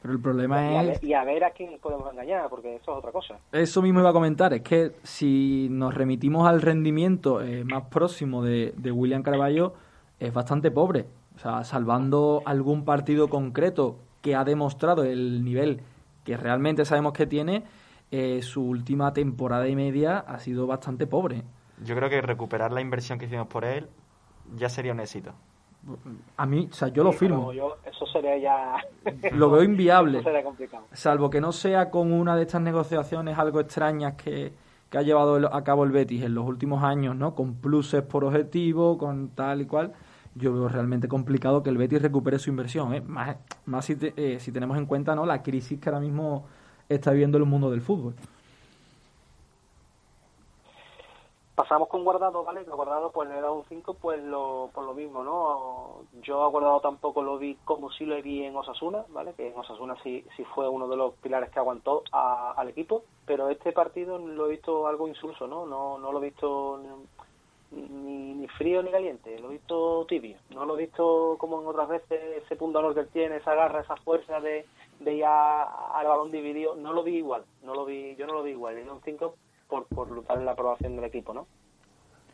[SPEAKER 2] Pero el problema
[SPEAKER 1] es... y a ver a quién podemos engañar, porque eso es otra cosa.
[SPEAKER 2] Eso mismo iba a comentar, es que si nos remitimos al rendimiento eh, más próximo de, de William Carballo, es bastante pobre. O sea, salvando algún partido concreto que ha demostrado el nivel que realmente sabemos que tiene, eh, su última temporada y media ha sido bastante pobre.
[SPEAKER 3] Yo creo que recuperar la inversión que hicimos por él ya sería un éxito.
[SPEAKER 2] A mí, o sea, yo lo firmo.
[SPEAKER 1] eso sería ya... *laughs*
[SPEAKER 2] Lo veo inviable.
[SPEAKER 1] Eso sería complicado.
[SPEAKER 2] Salvo que no sea con una de estas negociaciones algo extrañas que, que ha llevado a cabo el Betis en los últimos años, ¿no? Con pluses por objetivo, con tal y cual. Yo veo realmente complicado que el Betis recupere su inversión, ¿eh? Más, más si, eh, si tenemos en cuenta, ¿no? La crisis que ahora mismo está viviendo el mundo del fútbol.
[SPEAKER 1] pasamos con Guardado, ¿vale? Que Guardado pues le he dado un 5 pues lo, por lo mismo, ¿no? Yo a Guardado tampoco lo vi como si lo vi en Osasuna, ¿vale? Que en Osasuna sí, sí fue uno de los pilares que aguantó al equipo, pero este partido lo he visto algo insulso, ¿no? No, no lo he visto ni, ni frío ni caliente, lo he visto tibio, no lo he visto como en otras veces ese punto honor que tiene, esa garra, esa fuerza de, de ir al balón dividido, no lo vi igual, no lo vi, yo no lo vi igual, le un 5 por, por luchar en la aprobación del equipo, ¿no?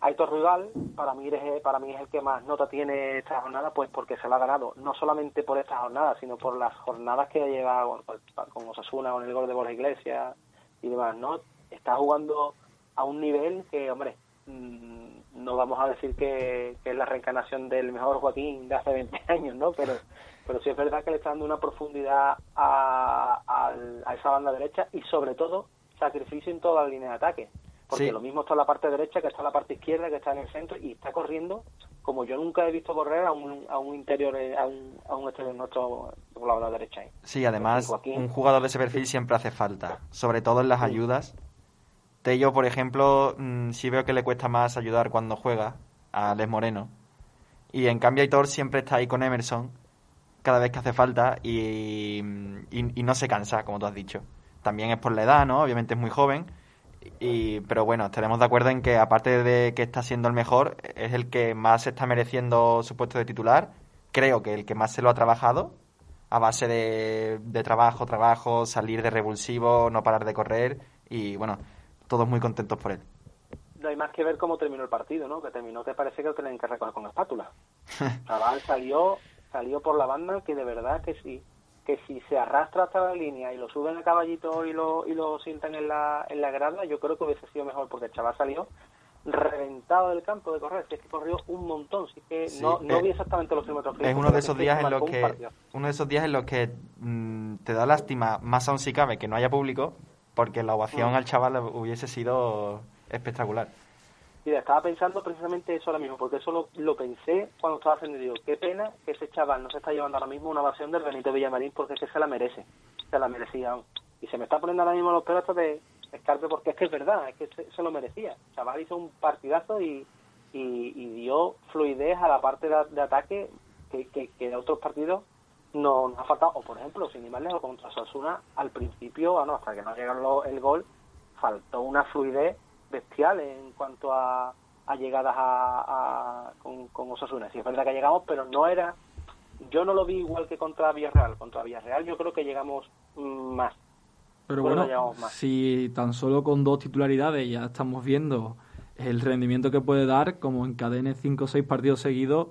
[SPEAKER 1] Aitor Rival, para mí, es, para mí es el que más nota tiene esta jornada, pues porque se la ha ganado, no solamente por esta jornada, sino por las jornadas que ha llevado con Osasuna, con el gol de Borja Iglesias y demás, ¿no? Está jugando a un nivel que, hombre, no vamos a decir que, es la reencarnación del mejor Joaquín de hace 20 *laughs* años, ¿no? Pero, pero sí es verdad que le está dando una profundidad a, a esa banda derecha y sobre todo sacrificio en toda la línea de ataque. Porque lo mismo está en la parte derecha, que está en la parte izquierda, que está en el centro, y está corriendo como yo nunca he visto correr a un, a un interior, a un, a un exterior nuestro por la banda derecha.
[SPEAKER 3] Sí, además, un jugador de ese perfil siempre hace falta, sobre todo en las ayudas. Tello, por ejemplo, mm, sí veo que le cuesta más ayudar cuando juega a Les Moreno. Y en cambio, Aitor siempre está ahí con Emerson cada vez que hace falta y, y no se cansa, como tú has dicho también es por la edad, ¿no? Obviamente es muy joven. Y, pero bueno, estaremos de acuerdo en que aparte de que está siendo el mejor, es el que más está mereciendo su puesto de titular. Creo que el que más se lo ha trabajado, a base de, de trabajo, trabajo, salir de revulsivo, no parar de correr y bueno, todos muy contentos por él.
[SPEAKER 1] No hay más que ver cómo terminó el partido, ¿no? Que terminó que parece que lo tenían que recoger con espátula. *laughs* Chaval salió, salió por la banda que de verdad que sí que si se arrastra hasta la línea y lo suben a caballito y lo, y lo sientan en la, en la grada, yo creo que hubiese sido mejor porque el chaval salió reventado del campo de correr, es que corrió un montón, así que no, no vi exactamente los kilómetros.
[SPEAKER 3] Es uno de esos días en los que uno de esos días en los que mm, te da lástima, más aún si cabe, que no haya público, porque la ovación mm. al chaval hubiese sido espectacular.
[SPEAKER 1] Mira, estaba pensando precisamente eso ahora mismo, porque eso lo, pensé cuando estaba haciendo. Digo, qué pena que ese chaval no se está llevando ahora mismo una versión del Benito Villamarín, porque es que se la merece, se la merecía. Y se me está poniendo ahora mismo los pelos de Escarpe, porque es que es verdad, es que se, lo merecía. El chaval hizo un partidazo y, y, dio fluidez a la parte de, ataque que, que, de otros partidos no nos ha faltado. O, por ejemplo, sin ir más lejos, contra Sasuna, al principio, ah, hasta que no llegó el gol, faltó una fluidez bestial en cuanto a, llegadas a, con, con, Osasuna. Sí, es verdad que llegamos, pero no era. Yo no lo vi igual que contra Villarreal. Contra Villarreal yo creo que llegamos más.
[SPEAKER 2] Pero bueno, si tan solo con dos titularidades ya estamos viendo el rendimiento que puede dar, como encadene cinco o seis partidos seguidos,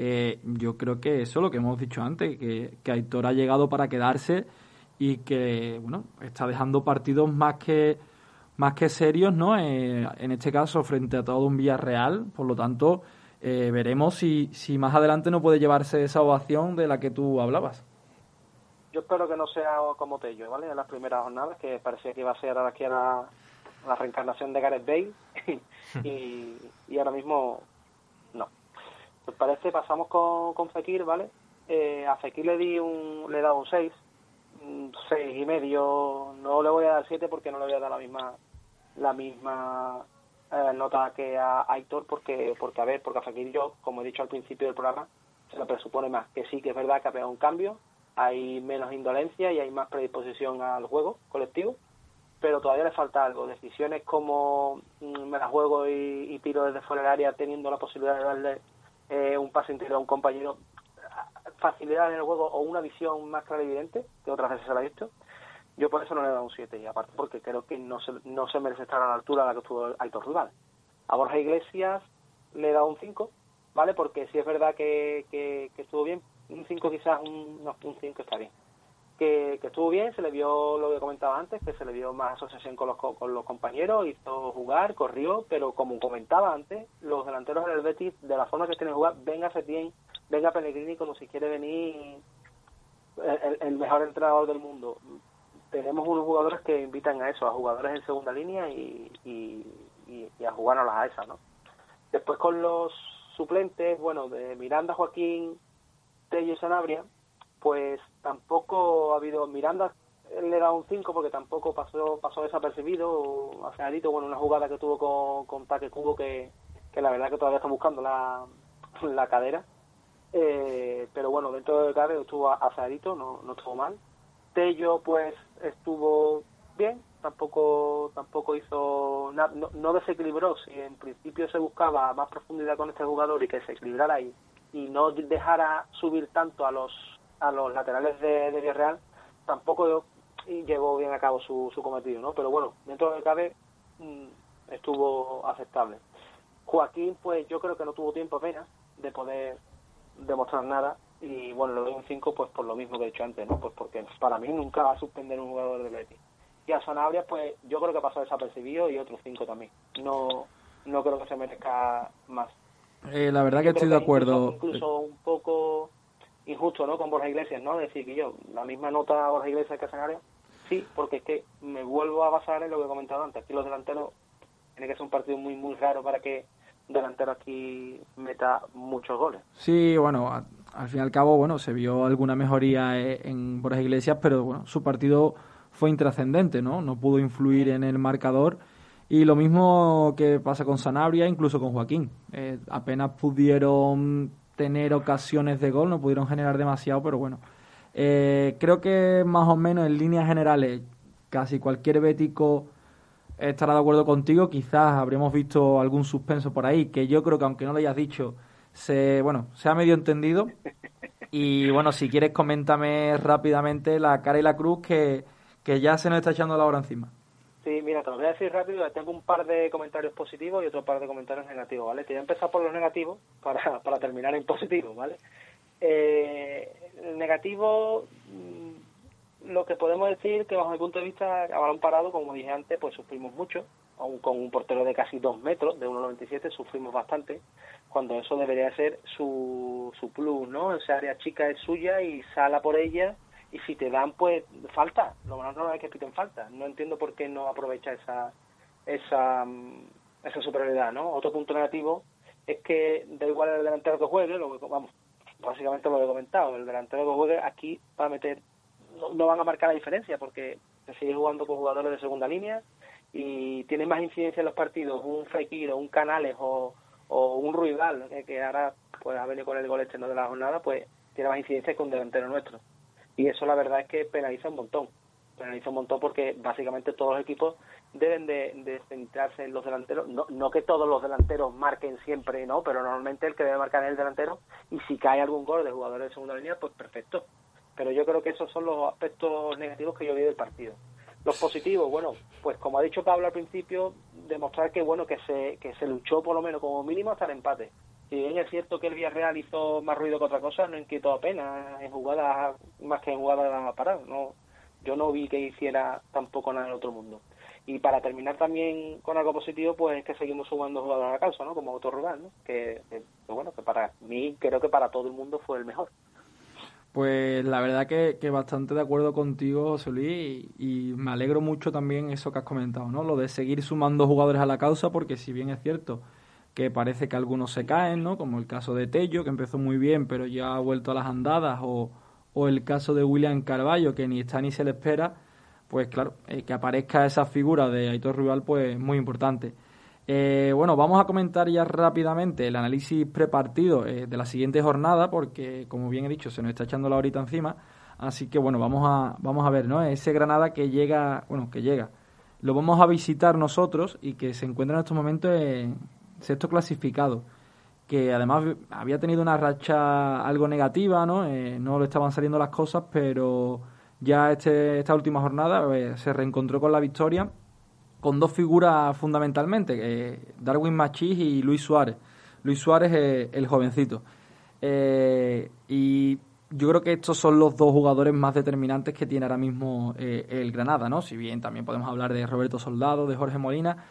[SPEAKER 2] eh, yo creo que eso es lo que hemos dicho antes, que, que Aitor ha llegado para quedarse y que, bueno, está dejando partidos más que más que serios, ¿no? Eh, en este caso, frente a todo un Villarreal, por lo tanto, eh, veremos si, si más adelante no puede llevarse esa ovación de la que tú hablabas.
[SPEAKER 1] Yo espero que no sea como Tello, ¿vale? En las primeras jornadas, que parecía que iba a ser ahora aquí la, la reencarnación de Gareth Bale, *laughs* y, y ahora mismo. Pues parece, pasamos con, con Fekir, ¿vale? Eh, a Fekir le di un, le he dado un 6, un 6 y medio, no le voy a dar 7 porque no le voy a dar la misma la misma eh, nota que a Aitor porque, porque a ver, porque a Fekir yo, como he dicho al principio del programa, se lo presupone más, que sí que es verdad que ha pegado un cambio, hay menos indolencia y hay más predisposición al juego colectivo, pero todavía le falta algo, decisiones como mm, me la juego y, y tiro desde fuera del área teniendo la posibilidad de darle eh, un pase interior a un compañero, facilidad en el juego o una visión más clara y evidente, que otras veces se la ha visto, yo por eso no le he dado un 7, y aparte porque creo que no se, no se merece estar a la altura de la que estuvo Aitor Rival. A Borja Iglesias le he dado un 5, ¿vale? Porque si es verdad que, que, estuvo bien, un 5 quizás, un, no, un 5 está bien. Que, estuvo bien, se le vio lo que comentaba antes, que se le vio más asociación con los, con los compañeros, hizo jugar, corrió, pero como comentaba antes, los delanteros del Betis, de la forma que tienen jugar, venga Setién, venga Pellegrini como si quiere venir el, mejor entrenador del mundo. Tenemos unos jugadores que invitan a eso, a jugadores en segunda línea y, y, y, a jugarnos a esa, ¿no? Después con los suplentes, bueno, de Miranda, Joaquín, Tello y Sanabria, pues tampoco ha habido Miranda le da un 5 porque tampoco pasó pasó desapercibido aceleradito bueno una jugada que tuvo con, con Taque Cubo que, que la verdad que todavía está buscando la, la cadera. Eh, pero bueno dentro del cabe estuvo aceleradito no, no estuvo mal. Tello pues estuvo bien tampoco tampoco hizo no, no, desequilibró. Si en principio se buscaba más profundidad con este jugador y que se equilibrara ahí y no dejara subir tanto a los a los laterales de, de Villarreal, tampoco llevó bien a cabo su, su cometido, ¿no? Pero bueno, dentro de cabe mm, estuvo aceptable. Joaquín, pues yo creo que no tuvo tiempo apenas de poder demostrar nada y bueno, le doy un 5 pues por lo mismo que he dicho antes, ¿no? Pues porque para mí nunca va a suspender un jugador de Betis. Y a Sanabria, pues yo creo que pasó desapercibido y otro 5 también. No, no creo que se merezca más.
[SPEAKER 2] Eh, la verdad que estoy de acuerdo.
[SPEAKER 1] incluso un poco injusto, ¿no? Con Borja Iglesias, ¿no? Decir que yo, la misma nota a Borja Iglesias que a Sanario, sí, porque es que me vuelvo a basar en lo que he comentado antes. Aquí los delanteros, tiene que ser un partido muy, muy raro para que delantero aquí meta muchos goles.
[SPEAKER 2] Sí, bueno, al fin y al cabo, bueno, se vio alguna mejoría eh, en Borja Iglesias, pero bueno, su partido fue intrascendente, ¿no? No pudo influir en el marcador. Y lo mismo que pasa con Sanabria, incluso con Joaquín. Eh, apenas pudieron tener ocasiones de gol, no pudieron generar demasiado, pero bueno. Eh, creo que más o menos en líneas generales casi cualquier bético estará de acuerdo contigo. Quizás habríamos visto algún suspenso por ahí, que yo creo que aunque no lo hayas dicho, se, bueno, se ha medio entendido. Y bueno, si quieres, coméntame rápidamente la cara y la cruz que, que ya se nos está echando la hora encima.
[SPEAKER 1] Sí, mira, te lo voy a decir rápido. Tengo un par de comentarios positivos y otro par de comentarios negativos, ¿vale? Te voy a empezar por los negativos para, *laughs* para terminar en positivo, ¿vale? Eh, negativo, mm, lo que podemos decir que bajo mi punto de vista, a balón parado, como dije antes, pues sufrimos mucho. Aún con un portero de casi dos metros, de 1,97, sufrimos bastante, cuando eso debería ser su, su plus, ¿no? Esa área chica es suya y sala por ella y si te dan pues falta. Lo más normal es que piten falta. No entiendo por qué no aprovecha esa esa mm, esa superioridad no otro punto negativo es que da igual el delantero que juegue lo vamos básicamente lo he comentado. El delantero que juegue aquí va a meter no, van a marcar la diferencia porque se sigue jugando con jugadores de segunda línea y tiene más incidencia en los partidos un Fekir o un Canales o, o un Ruibal que ahora pues ha venido con el gol externo de la jornada pues tiene más incidencia que un delantero nuestro y eso la verdad es que penaliza un montón. Penaliza un montón porque básicamente todos los equipos deben de, centrarse en los delanteros. No, no que todos los delanteros marquen siempre, no, pero normalmente el que debe marcar es el delantero y si cae algún gol de jugadores de segunda línea, pues perfecto. Pero yo creo que esos son los aspectos negativos que yo vi del partido. Los positivos, bueno, pues como ha dicho Pablo al principio, demostrar que bueno que se que se luchó por lo menos como mínimo hasta el empate si bien es cierto que el Villarreal hizo más ruido que otra cosa, no inquietó apenas en jugadas, más que en jugadas paradas. No, yo no vi que hiciera tampoco nada en otro mundo. Y para terminar también con algo positivo, pues es que seguimos sumando jugadores a la causa, ¿no? Como Otto Rugal, ¿no? Que, bueno, que para mí, creo que para todo el mundo fue el mejor.
[SPEAKER 2] Pues la verdad que, que bastante de acuerdo contigo, José Luis, y, y, me alegro mucho también eso que has comentado, ¿no? Lo de seguir sumando jugadores a la causa, porque si bien es cierto, que parece que algunos se caen, ¿no? Como el caso de Tello, que empezó muy bien, pero ya ha vuelto a las andadas, o, el caso de William Carballo, que ni está ni se le espera, pues claro, eh, que aparezca esa figura de Aitor Rival, pues muy importante. Eh, bueno, vamos a comentar ya rápidamente el análisis prepartido eh, de la siguiente jornada, porque como bien he dicho, se nos está echando la horita encima. Así que bueno, vamos a, vamos a ver, ¿no? Ese Granada que llega, bueno, que llega. Lo vamos a visitar nosotros y que se encuentra en estos momentos en, sexto clasificado, que además había tenido una racha algo negativa, ¿no? Eh, no le estaban saliendo las cosas, pero ya este, esta última jornada eh, se reencontró con la victoria con dos figuras fundamentalmente, eh, Darwin Machís y Luis Suárez. Luis Suárez es el jovencito. y yo creo que estos son los dos jugadores más determinantes que tiene ahora mismo eh, el Granada, ¿no? Si bien también podemos hablar de Roberto Soldado, de Jorge Molina,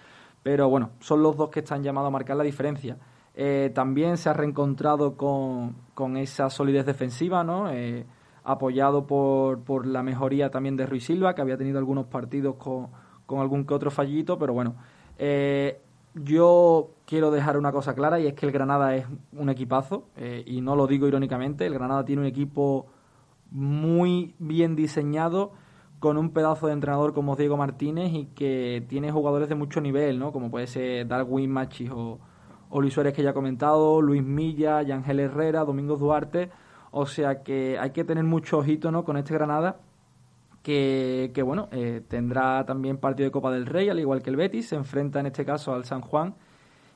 [SPEAKER 2] pero bueno, son los dos que están llamados a marcar la diferencia. Eh, también se ha reencontrado con, con esa solidez defensiva, ¿no? Eh, apoyado por, por la mejoría también de Ruiz Silva, que había tenido algunos partidos con, con algún que otro fallito, pero bueno, yo quiero dejar una cosa clara y es que el Granada es un equipazo eh, y no lo digo irónicamente, el Granada tiene un equipo muy bien diseñado con un pedazo de entrenador como Diego Martínez y que tiene jugadores de mucho nivel, ¿no? Como puede ser Darwin Machis o, Luis Suárez que ya he comentado, Luis Milla, Yangel Herrera, Domingo Duarte, o sea que hay que tener mucho ojito, ¿no? Con este Granada que, bueno, eh, tendrá también partido de Copa del Rey, al igual que el Betis, se enfrenta en este caso al San Juan.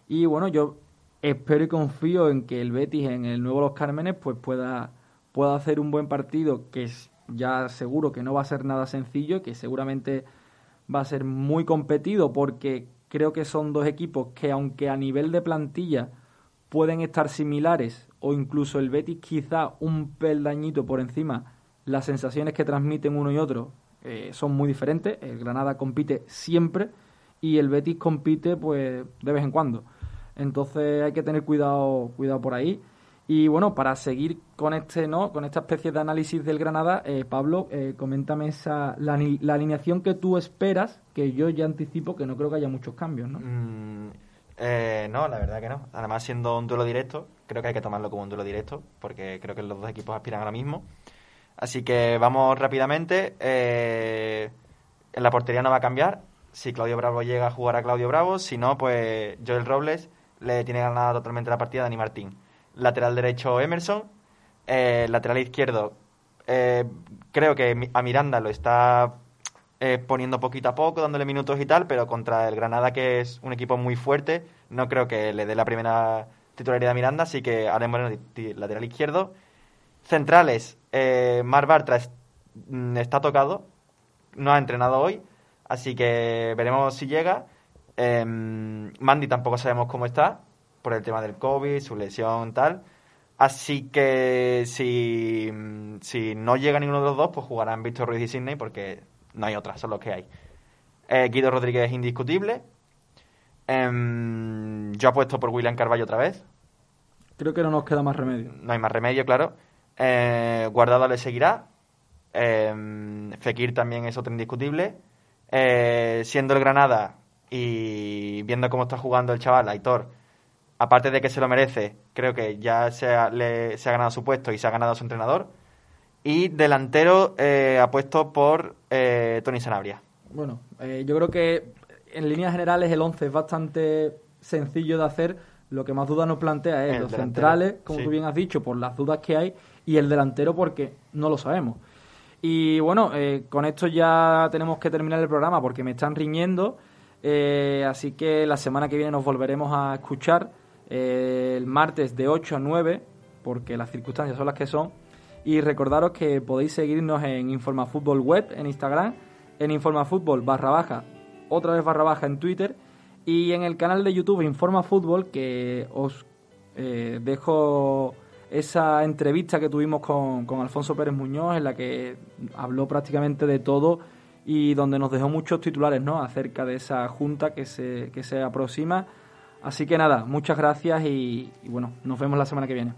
[SPEAKER 2] Y bueno, yo espero y confío en que el Betis en el nuevo Los Cármenes pues pueda, pueda hacer un buen partido, que es ya seguro que no va a ser nada sencillo, que seguramente va a ser muy competido, porque creo que son dos equipos que aunque a nivel de plantilla pueden estar similares, o incluso el Betis quizá un peldañito por encima, las sensaciones que transmiten uno y otro eh, son muy diferentes. El Granada compite siempre y el Betis compite pues de vez en cuando. Entonces hay que tener cuidado, cuidado por ahí. Y bueno, para seguir con este, ¿no? Con esta especie de análisis del Granada, eh, Pablo, eh, coméntame esa, la, alineación que tú esperas, que yo ya anticipo que no creo que haya muchos cambios, ¿no?
[SPEAKER 3] Mm, no, la verdad que no. Además, siendo un duelo directo, creo que hay que tomarlo como un duelo directo, porque creo que los dos equipos aspiran ahora mismo. Así que vamos rápidamente. Eh, en la portería no va a cambiar. Si Claudio Bravo llega, a jugar a Claudio Bravo. Si no, pues Joel Robles le tiene ganada totalmente la partida a Dani Martín. Lateral derecho Emerson. Eh, lateral izquierdo, eh, creo que a Miranda lo está poniendo poquito a poco, dándole minutos y tal, pero contra el Granada, que es un equipo muy fuerte, no creo que le dé la primera titularidad a Miranda, así que haremos lateral izquierdo. Centrales, eh, Mar Bartra mm, está tocado, no ha entrenado hoy, así que veremos si llega. Eh, Mandy tampoco sabemos cómo está, por el tema del COVID, su lesión, tal. Así que si, si no llega ninguno de los dos, pues jugarán Víctor Ruiz y Sidney porque no hay otra, son los que hay. Eh, Guido Rodríguez es indiscutible. Em, yo apuesto por William Carballo otra vez.
[SPEAKER 2] Creo que no nos queda más remedio.
[SPEAKER 3] No hay más remedio, claro. Eh, Guardado le seguirá. Eh, Fekir también es otro indiscutible. Eh, siendo el Granada y viendo cómo está jugando el chaval, Aitor, aparte de que se lo merece, creo que ya se ha, se ha ganado su puesto y se ha ganado su entrenador. Y delantero eh, apuesto por eh, Tony Sanabria.
[SPEAKER 2] Bueno, yo creo que en líneas generales el 11 es bastante sencillo de hacer. Lo que más dudas nos plantea es los centrales, como tú bien has dicho, por las dudas que hay, y el delantero porque no lo sabemos. Y bueno, eh, con esto ya tenemos que terminar el programa porque me están riñendo. Eh, así que la semana que viene nos volveremos a escuchar eh, el martes de 8 a 9, porque las circunstancias son las que son. Y recordaros que podéis seguirnos en Informa Fútbol Web en Instagram, en Informa Fútbol barra baja, otra vez barra baja en Twitter y en el canal de YouTube Informa Fútbol que os dejo esa entrevista que tuvimos con, con Alfonso Pérez Muñoz, en la que habló prácticamente de todo y donde nos dejó muchos titulares ¿no? acerca de esa junta que se, que se aproxima. Así que nada, muchas gracias y, bueno, nos vemos la semana que viene.